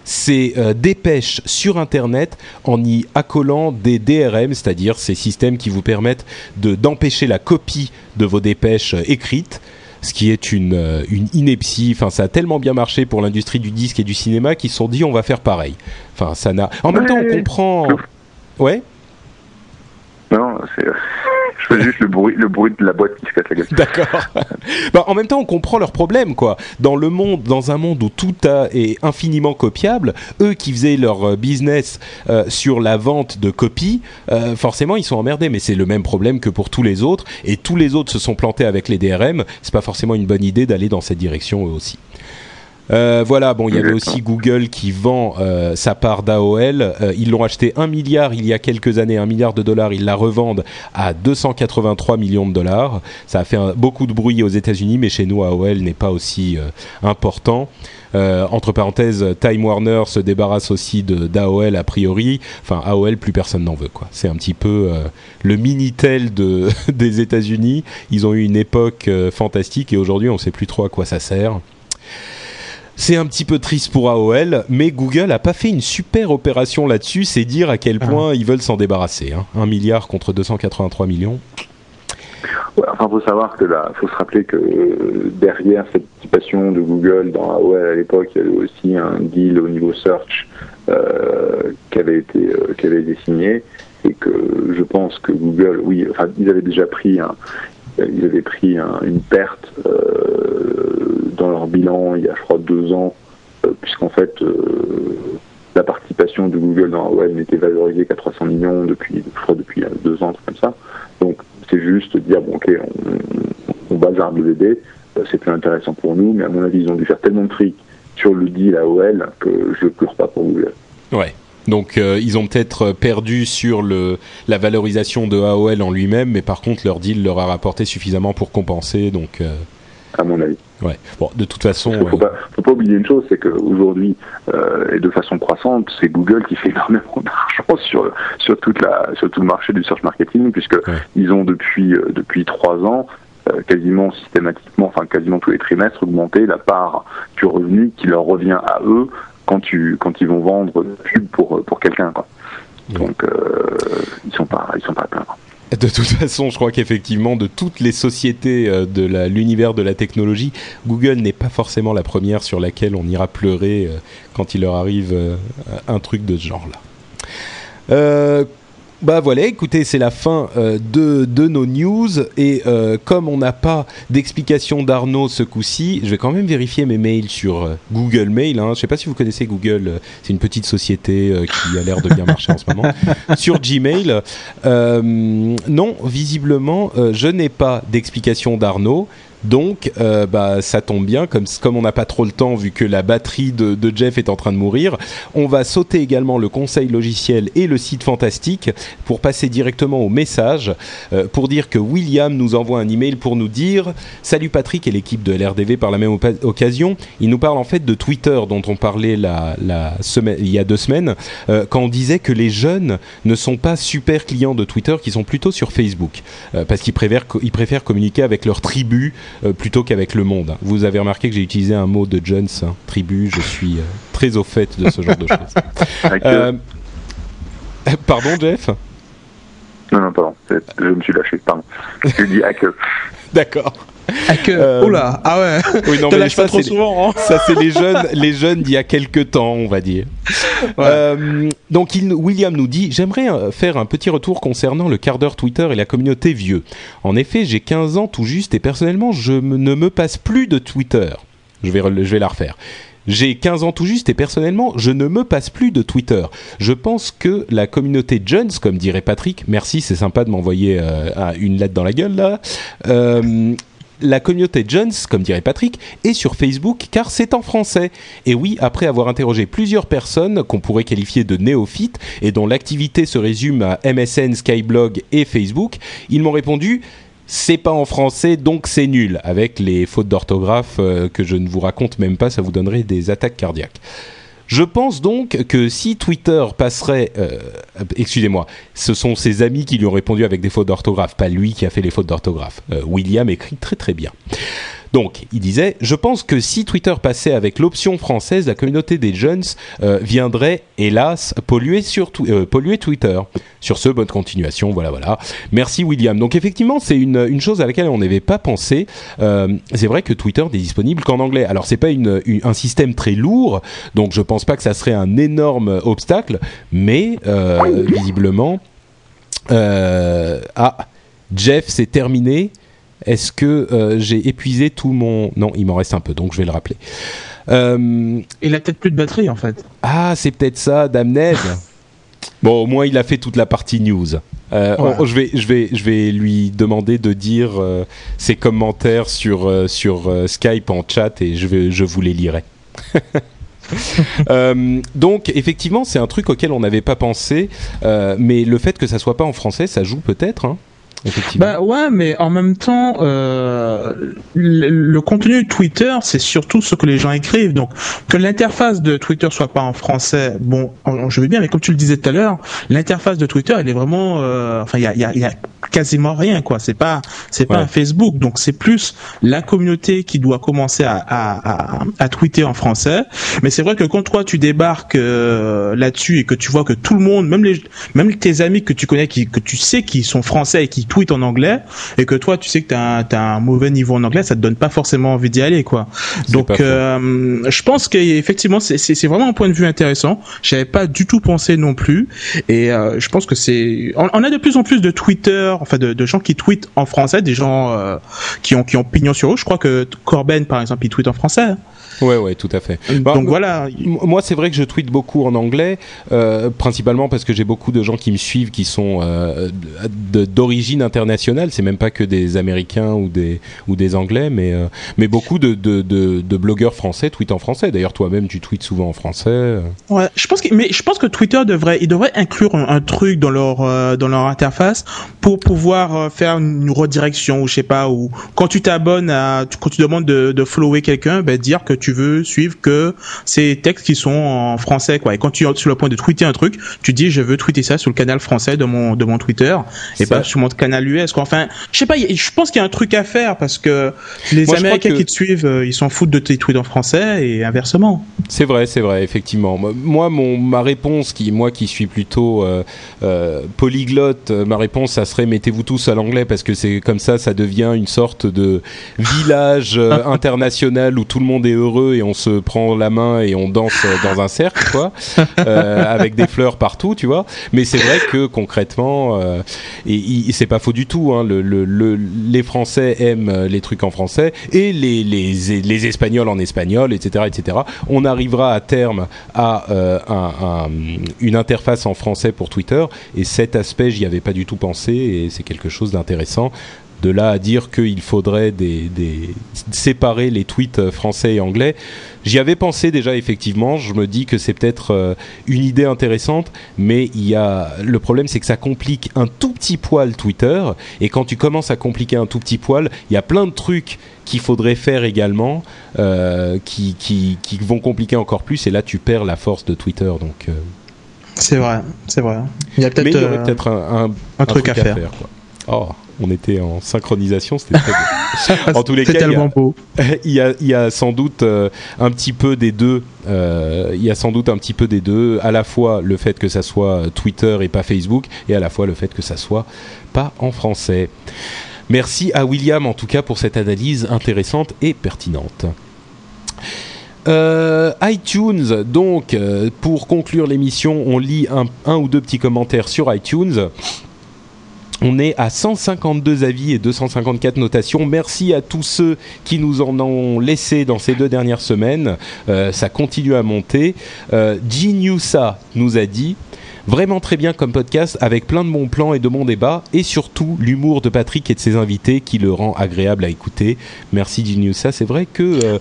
ses dépêches sur Internet en y accolant des DRM, c'est-à-dire ces systèmes qui vous permettent d'empêcher la copie de vos dépêches écrites ce qui est une, euh, une ineptie. Enfin, ça a tellement bien marché pour l'industrie du disque et du cinéma qu'ils se sont dit on va faire pareil. Enfin, ça n'a. En même temps, on comprend. Ouais. Non, c'est je fais juste le bruit, le bruit de la boîte qui se casse la gueule. D'accord. bah, en même temps, on comprend leurs problèmes, quoi. Dans le monde, dans un monde où tout a, est infiniment copiable, eux qui faisaient leur euh, business euh, sur la vente de copies, euh, forcément, ils sont emmerdés. Mais c'est le même problème que pour tous les autres. Et tous les autres se sont plantés avec les DRM. C'est pas forcément une bonne idée d'aller dans cette direction eux aussi. Euh, voilà, bon, il y avait aussi Google qui vend euh, sa part d'AOL. Euh, ils l'ont acheté un milliard il y a quelques années, un milliard de dollars. Ils la revendent à 283 millions de dollars. Ça a fait beaucoup de bruit aux États-Unis, mais chez nous, AOL n'est pas aussi important. entre parenthèses, Time Warner se débarrasse aussi d'AOL a priori. Enfin, AOL, plus personne n'en veut. quoi. C'est un petit peu le Minitel de, des États-Unis. Ils ont eu une époque fantastique et aujourd'hui, on ne sait plus trop à quoi ça sert. C'est un petit peu triste pour AOL, mais Google a pas fait une super opération là-dessus. C'est dire à quel point ah. ils veulent s'en débarrasser. Hein. Un milliard contre 283 millions. Ouais, enfin, faut savoir que là, faut se rappeler que euh, derrière cette participation de Google dans AOL à l'époque, il y avait aussi un deal au niveau search euh, qui avait été euh, qui avait été signé et que je pense que Google, oui, enfin, ils avaient déjà pris un, ils avaient pris une perte euh, dans leur bilan il y a, je crois, deux ans, euh, puisqu'en fait, euh, la participation de Google dans AOL n'était valorisée qu'à 300 millions depuis, je crois, depuis deux ans, comme ça. Donc, c'est juste dire, bon, ok, on, on bazarde le bébé, c'est plus intéressant pour nous, mais à mon avis, ils ont dû faire tellement de fric sur le deal AOL que je pleure pas pour Google. Ouais. Donc euh, ils ont peut-être perdu sur le, la valorisation de AOL en lui-même, mais par contre leur deal leur a rapporté suffisamment pour compenser. Donc, euh, à mon avis. Ouais. Bon, de toute façon. Il ne faut, pas oublier une chose, c'est qu'aujourd'hui, euh, et de façon croissante, c'est Google qui fait énormément d'argent sur, sur, toute la, sur tout le marché du search marketing, puisque ils ont depuis, depuis trois ans euh, quasiment systématiquement, enfin quasiment tous les trimestres, augmenter la part du revenu qui leur revient à eux quand tu quand ils vont vendre pub pour pour quelqu'un. Donc euh, ils sont pas ils sont pas à plaindre. De toute façon, je crois qu'effectivement, de toutes les sociétés euh, de l'univers de la technologie, Google n'est pas forcément la première sur laquelle on ira pleurer euh, quand il leur arrive euh, un truc de ce genre-là. Bah voilà, écoutez, c'est la fin euh, de, de nos news et euh, comme on n'a pas d'explication d'Arnaud ce coup-ci, je vais quand même vérifier mes mails sur euh, Google Mail. Hein. Je sais pas si vous connaissez Google, c'est une petite société qui a l'air de bien marcher en ce moment. Sur Gmail, non, visiblement, je n'ai pas d'explication d'Arnaud. Donc, euh, bah, ça tombe bien, comme, comme on n'a pas trop le temps, vu que la batterie de, de Jeff est en train de mourir, on va sauter également le conseil logiciel et le site fantastique pour passer directement au message, euh, pour dire que William nous envoie un email pour nous dire Salut Patrick et l'équipe de LRDV par la même occasion. Il nous parle en fait de Twitter dont on parlait la, la semaine, il y a deux semaines, euh, quand on disait que les jeunes ne sont pas super clients de Twitter, qui sont plutôt sur Facebook, euh, parce qu'ils préfèrent, ils préfèrent communiquer avec leur tribu plutôt qu'avec le monde. Vous avez remarqué que j'ai utilisé un mot de Jones, hein, tribu, je suis euh, très au fait de ce genre de choses. Euh, euh, pardon Jeff? Non, non, pardon, je me suis lâché, pardon. J'ai dit hack. D'accord. Ah que, Euh, oula, ah ouais. Oui, non, mais lâche ça, pas trop c'est- souvent. Hein. Ça, c'est les jeunes, les jeunes d'il y a quelques temps, on va dire. Euh, donc, il, William nous dit J'aimerais euh, faire un petit retour concernant le quart d'heure Twitter et la communauté vieux. En effet, j'ai 15 ans tout juste et personnellement, je ne me passe plus de Twitter. Je vais, je vais la refaire. J'ai 15 ans tout juste et personnellement, je ne me passe plus de Twitter. Je pense que la communauté Jones, comme dirait Patrick, merci, c'est sympa de m'envoyer euh, un- une lettre dans la gueule là. Euh, la communauté Jones, comme dirait Patrick, est sur Facebook car c'est en français. Et oui, après avoir interrogé plusieurs personnes qu'on pourrait qualifier de néophytes et dont l'activité se résume à MSN, Skyblog et Facebook, ils m'ont répondu c'est pas en français donc c'est nul avec les fautes d'orthographe euh, que je ne vous raconte même pas, ça vous donnerait des attaques cardiaques. Je pense donc que si Twitter passerait, euh, excusez-moi, ce sont ses amis qui lui ont répondu avec des fautes d'orthographe, pas lui qui a fait les fautes d'orthographe. Euh, William écrit très très bien. Donc, il disait, je pense que si Twitter passait avec l'option française, la communauté des jeunes euh, viendrait, hélas, polluer, sur euh, polluer Twitter. Sur ce, bonne continuation, voilà, voilà. Merci William. Donc effectivement, c'est une, chose à laquelle on n'avait pas pensé. Euh, c'est vrai que Twitter n'est disponible qu'en anglais. Alors c'est pas un système très lourd, donc je pense pas que ça serait un énorme obstacle, mais visiblement, ah, Jeff, c'est terminé. Est-ce que euh, j'ai épuisé tout mon... Non, il m'en reste un peu, donc je vais le rappeler. Euh, Il a peut-être plus de batterie en fait. ah, c'est peut-être ça, Damned. bon, au moins il a fait toute la partie news. Euh, Ouais. on- je, vais, je, vais, je vais lui demander de dire euh, ses commentaires sur, sur Skype en chat et je, vais, je vous les lirai. Euh, donc effectivement c'est un truc auquel on n'avait pas pensé euh, mais le fait que ça soit pas en français ça joue peut-être hein, effectivement Bah ouais, mais en même temps, euh, le, le contenu de Twitter, c'est surtout ce que les gens écrivent. Donc, que l'interface de Twitter soit pas en français, bon, on- je veux bien, mais comme tu le disais tout à l'heure, l'interface de Twitter, elle est vraiment, euh, enfin, il y a, y, a, y a quasiment rien, quoi. C'est pas, c'est pas Ouais. un Facebook. Donc, c'est plus la communauté qui doit commencer à, à, à, à tweeter en français. Mais c'est vrai que quand toi tu débarques euh, là-dessus et que tu vois que tout le monde, même les, même tes amis que tu connais, qui, que tu sais qui sont français et qui en anglais, et que toi tu sais que t'as un, t'as un mauvais niveau en anglais, ça te donne pas forcément envie d'y aller, quoi. Donc, euh, je pense qu'effectivement c'est vraiment un point de vue intéressant. J'avais pas du tout pensé non plus, et euh, je pense que c'est. On, on a de plus en plus de Twitter, enfin de, de gens qui tweetent en français, des gens euh, qui ont qui ont pignon sur eux. Je crois que Corben par exemple, il tweet en français. ouais ouais tout à fait Bah, Donc voilà. Moi, c'est vrai que je tweete beaucoup en anglais, euh, principalement parce que j'ai beaucoup de gens qui me suivent qui sont de- d'origine internationale. C'est même pas que des Américains ou des ou des Anglais. mais euh, mais beaucoup de, de, de, de, blogueurs français tweetent en français. D'ailleurs, toi-même, tu tweets souvent en français. Ouais, je pense que mais je pense que Twitter devrait il devrait inclure un, truc dans leur euh, dans leur interface pour pouvoir euh, faire une redirection ou je sais pas ou quand tu t'abonnes à quand tu demandes de, de follower quelqu'un, ben dire que tu veux suivre que ces textes qui sont en français quoi. Et quand tu es sur le point de tweeter un truc, tu dis je veux tweeter ça sur le canal français de mon de mon Twitter et pas sur mon canal US quoi. Enfin, je sais pas, je pense qu'il y a un truc à faire parce que les Américains qui te suivent, euh, ils s'en foutent de tes tweets en français et inversement. C'est vrai, c'est vrai, effectivement. Moi, mon ma réponse, qui moi qui suis plutôt euh, euh, polyglotte, ma réponse, ça serait mettez-vous tous à l'anglais parce que c'est comme ça, ça devient une sorte de village international où tout le monde est heureux et on se prend la main et on danse dans un cercle, quoi, avec des fleurs partout, tu vois. Mais c'est vrai que concrètement, et, et c'est pas faux du tout. Hein, le, le, les Français aiment euh, les trucs en français et les, les, les Espagnols en espagnol, etc., etc. On arrivera à terme à euh, un, une interface en français pour Twitter et cet aspect, j'y avais pas du tout pensé et c'est quelque chose d'intéressant de là à dire qu'il faudrait des, séparer les tweets français et anglais, j'y avais pensé déjà effectivement. Je me dis que c'est peut-être euh, une idée intéressante, mais il y a le problème, c'est que ça complique un tout petit poil Twitter. Et quand tu commences à compliquer un tout petit poil, il y a plein de trucs qu'il faudrait faire également euh, qui, qui, vont compliquer encore plus. Et là, tu perds la force de Twitter. Donc. Euh, c'est vrai, c'est vrai. Il y a peut-être peut un, un, truc, à, faire. Oh on était en synchronisation, c'était très beau. en tous les cas, tellement beau. Il y, a, il y a sans doute euh, un petit peu des deux. Euh, il y a sans doute un petit peu des deux, à la fois le fait que ça soit Twitter et pas Facebook, et à la fois le fait que ça soit pas en français. Merci à William en tout cas pour cette analyse intéressante et pertinente. Euh, iTunes, donc, pour conclure l'émission, on lit un, un, ou deux petits commentaires sur iTunes. On est à 152 avis et 254 notations. Merci à tous ceux qui nous en ont laissé dans ces deux dernières semaines. Euh, ça continue à monter. Euh, Geniusa nous a dit vraiment très bien comme podcast avec plein de bons plans et de bons débats et surtout l'humour de Patrick et de ses invités qui le rend agréable à écouter. Merci Geniusa. C'est vrai que euh,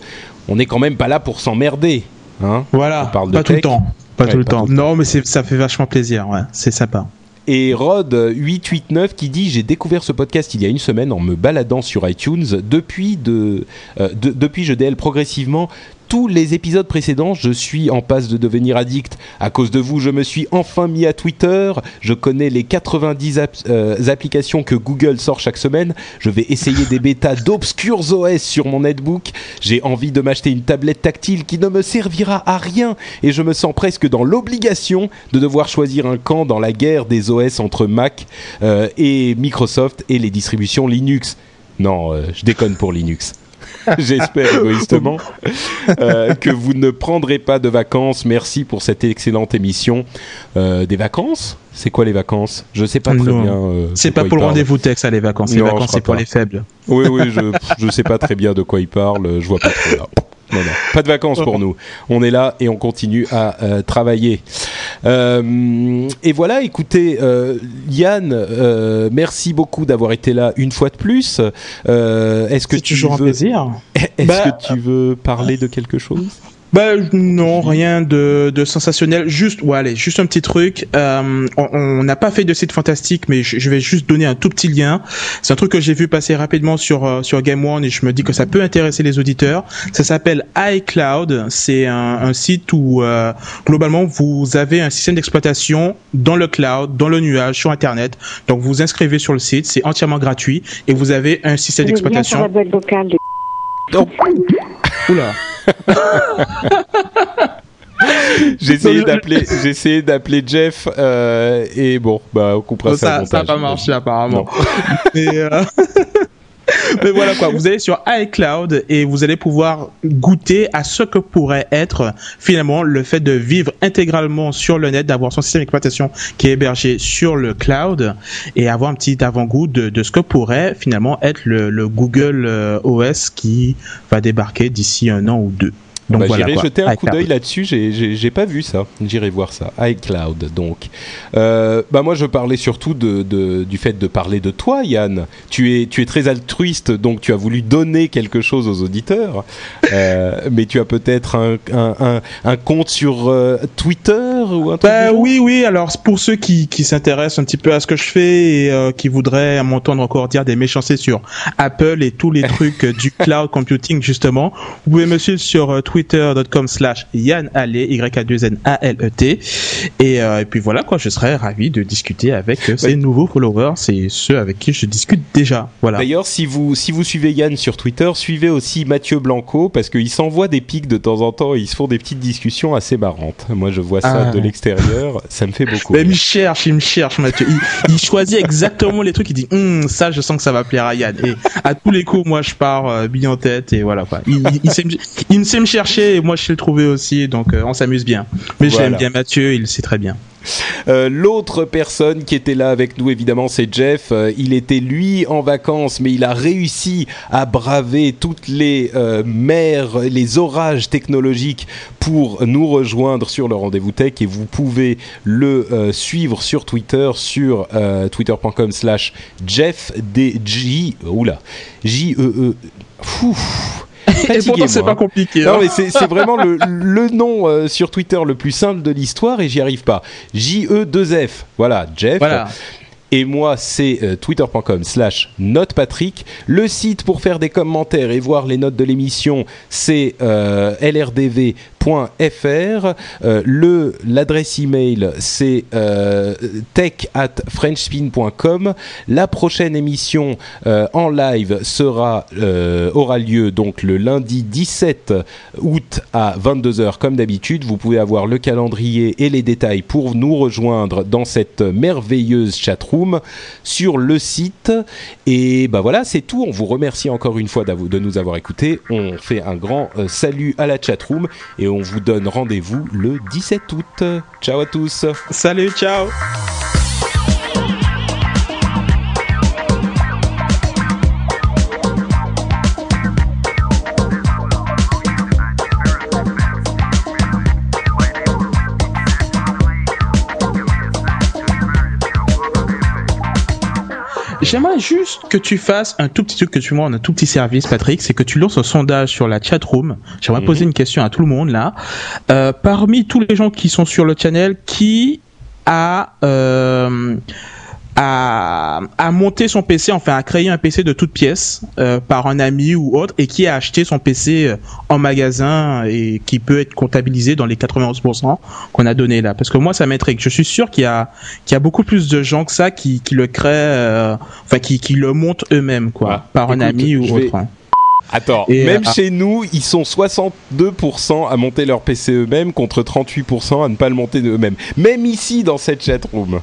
on n'est quand même pas là pour s'emmerder. Hein voilà, pas, tout le temps. Pas, tout le temps. Non, mais ça fait vachement plaisir. Ouais, c'est sympa et Rod889 qui dit j'ai découvert ce podcast il y a une semaine en me baladant sur iTunes. Depuis de, euh, de depuis je DL progressivement tous les épisodes précédents, je suis en passe de devenir addict. À cause de vous, je me suis enfin mis à Twitter. Je connais les 90 euh, applications que Google sort chaque semaine. Je vais essayer des bêtas d'obscurs OS sur mon netbook. J'ai envie de m'acheter une tablette tactile qui ne me servira à rien et je me sens presque dans l'obligation de devoir choisir un camp dans la guerre des OS entre Mac euh, et Microsoft et les distributions Linux. Non, euh, je déconne pour Linux. j'espère égoïstement, euh, que vous ne prendrez pas de vacances. Merci pour cette excellente émission. Euh, des vacances? C'est quoi les vacances? Je sais pas très bien. Euh, c'est pas pour le rendez-vous texte, les vacances. Les vacances, c'est pour les faibles. Oui, oui, je, ne sais pas très bien de quoi il parle. Je vois pas trop là. Pas de vacances pour nous. On est là et on continue à euh, travailler. Euh, et voilà, écoutez, euh, Yann, merci beaucoup d'avoir été là une fois de plus. Est-ce que tu toujours veux... un plaisir Est-ce bah, que tu veux parler de quelque chose? Bah non, rien de, de sensationnel. Juste, ouais, allez, juste un petit truc. Euh, on n'a pas fait de site fantastique, mais je, vais juste donner un tout petit lien. C'est un truc que j'ai vu passer rapidement sur euh, sur Game One et je me dis que ça peut intéresser les auditeurs. Ça s'appelle iCloud. C'est un, un, site où euh, globalement vous avez un système d'exploitation dans le cloud, dans le nuage, sur Internet. Donc vous vous inscrivez sur le site, c'est entièrement gratuit et vous avez un système d'exploitation. Donc, oula. J'ai essayé d'appeler, j'ai essayé d'appeler Jeff euh, et bon, bah on coupera ça. Ça n'a pas marché apparemment. Euh, mais, voilà quoi, vous allez sur iCloud et vous allez pouvoir goûter à ce que pourrait être finalement le fait de vivre intégralement sur le net, d'avoir son système d'exploitation qui est hébergé sur le cloud et avoir un petit avant-goût de, ce que pourrait finalement être le, le Google euh, OS qui va débarquer d'ici un an ou deux. Donc bah, j'irai jeter un coup d'œil là-dessus. J'ai pas vu ça. J'irai voir ça. iCloud. Donc, euh, bah moi je parlais surtout de, de, du fait de parler de toi, Yann. Tu es tu es très altruiste, donc tu as voulu donner quelque chose aux auditeurs. Euh, mais tu as peut-être un, un, un, un, compte sur euh, Twitter ou un truc bah, Oui, oui. Alors pour ceux qui, qui s'intéressent un petit peu à ce que je fais et euh, qui voudraient m'entendre encore dire des méchancetés sur Apple et tous les trucs du cloud computing justement, vous pouvez me suivre sur Twitter twitter.com slash Yann Y-A-2-N-A-L-E-T. Et, euh, et, puis voilà, quoi, je serais ravi de discuter avec euh, ces nouveaux followers et ceux avec qui je discute déjà. Voilà. D'ailleurs, si vous, si vous suivez Yann sur Twitter, suivez aussi Mathieu Blanco parce qu'il s'envoie des pics de temps en temps et ils se font des petites discussions assez marrantes. Moi, je vois ça ah. de l'extérieur, ça me fait beaucoup. Mais il me cherche, il me cherche, Mathieu. Il, choisit exactement les trucs, il dit, hum, ça, je sens que ça va plaire à Yann. Et à tous les coups, moi, je pars euh, en tête et voilà, quoi. Il, il, il, sait, il sait me chercher et moi je l'ai trouvé aussi, donc euh, on s'amuse bien. Mais j'aime bien Mathieu, il sait très bien. Euh, l'autre personne qui était là avec nous, évidemment, c'est Jeff. Euh, il était lui en vacances, mais il a réussi à braver toutes les mers, les orages technologiques pour nous rejoindre sur le rendez-vous tech. Et vous pouvez le suivre sur Twitter, sur twitter.com/slash Jeff D J. Oula, J E E. Et pourtant, c'est pas compliqué. Non, hein. mais c'est vraiment le, le nom euh, sur Twitter le plus simple de l'histoire et j'y arrive pas. J-E-2-F. Voilà, Jeff. Voilà. Et moi, c'est euh, twitter.com slash notepatrick. Le site pour faire des commentaires et voir les notes de l'émission, c'est euh, lrdv fr. Euh, le l'adresse email c'est euh, tech at frenchspin.com. La prochaine émission euh, en live sera aura lieu donc le lundi 17 août à 22h comme d'habitude. Vous pouvez avoir le calendrier et les détails pour nous rejoindre dans cette merveilleuse chatroom sur le site. Et ben voilà, c'est tout. On vous remercie encore une fois de nous avoir écoutés. On fait un grand salut à la chatroom et on vous donne rendez-vous le 17 août. Ciao à tous. Salut, ciao. J'aimerais juste que tu fasses un tout petit truc que tu vois, un tout petit service, Patrick, c'est que tu lances un sondage sur la chat room. J'aimerais mhm. poser une question à tout le monde là. Euh, parmi tous les gens qui sont sur le channel, qui a euh, à, à monter son PC, enfin à créer un PC de toute pièce euh, par un ami ou autre et qui a acheté son PC euh, en magasin et qui peut être comptabilisé dans les 91% qu'on a donné là. Parce que moi ça m'intrigue. Je suis sûr qu'il y a qu'il y a beaucoup plus de gens que ça qui, qui le créent, euh, enfin qui, qui le montent eux-mêmes quoi, par un ami ou autre. Hein. Attends, même chez nous, ils sont 62% à monter leur PC eux-mêmes contre 38% à ne pas le monter eux-mêmes. Même ici dans cette chatroom.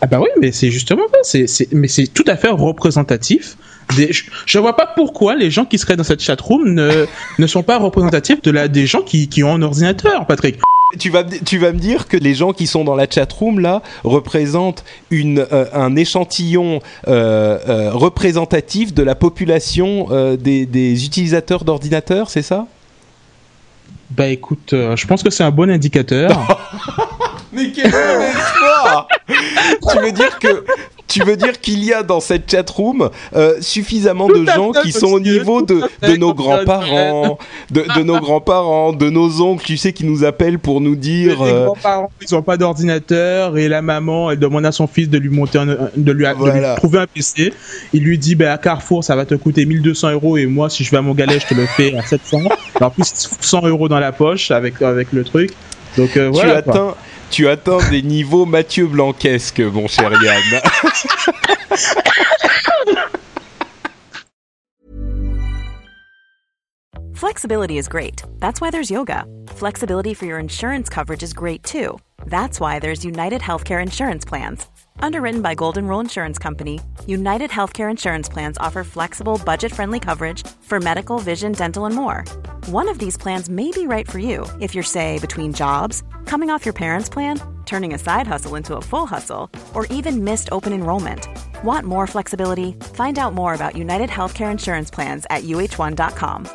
Ah bah oui, mais c'est justement ça. C'est, mais c'est tout à fait représentatif. Des, je, vois pas pourquoi les gens qui seraient dans cette chatroom ne ne sont pas représentatifs de la des gens qui qui ont un ordinateur, Patrick. Tu vas, tu vas me dire que les gens qui sont dans la chatroom là représentent une, euh, un échantillon euh, euh, représentatif de la population des, des utilisateurs d'ordinateurs, c'est ça? Bah écoute, je pense que c'est un bon indicateur. Mais quel espoir Tu veux dire que tu veux dire qu'il y a dans cette chatroom euh, suffisamment de gens qui sont au niveau de, de nos grands-parents, de, de, nos grands-parents, de nos oncles, tu sais, qui nous appellent pour nous dire. Les euh, grands-parents, ils n'ont pas d'ordinateur et la maman, elle demande à son fils de lui monter, de, lui, trouver un PC. Il lui dit, ben à Carrefour, ça va te coûter 1200 euros et moi, si je vais à mon galet, je te le fais à 700. En plus, 100 euros dans la poche avec avec le truc. Donc euh, voilà. Tu atteins, tu atteins des niveaux Mathieu Blanquesque, mon cher Yann. Flexibility is great. That's why there's yoga. Flexibility for your insurance coverage is great too. That's why there's United Healthcare Insurance Plans. Underwritten by Golden Rule Insurance Company, United Healthcare Insurance Plans offer flexible, budget friendly coverage for medical, vision, dental, and more. One of these plans may be right for you if you're, say, between jobs, coming off your parents' plan, turning a side hustle into a full hustle, or even missed open enrollment. Want more flexibility? Find out more about United Healthcare Insurance Plans at uh1.com.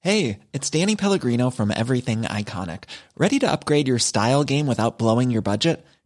Hey, it's Danny Pellegrino from Everything Iconic. Ready to upgrade your style game without blowing your budget?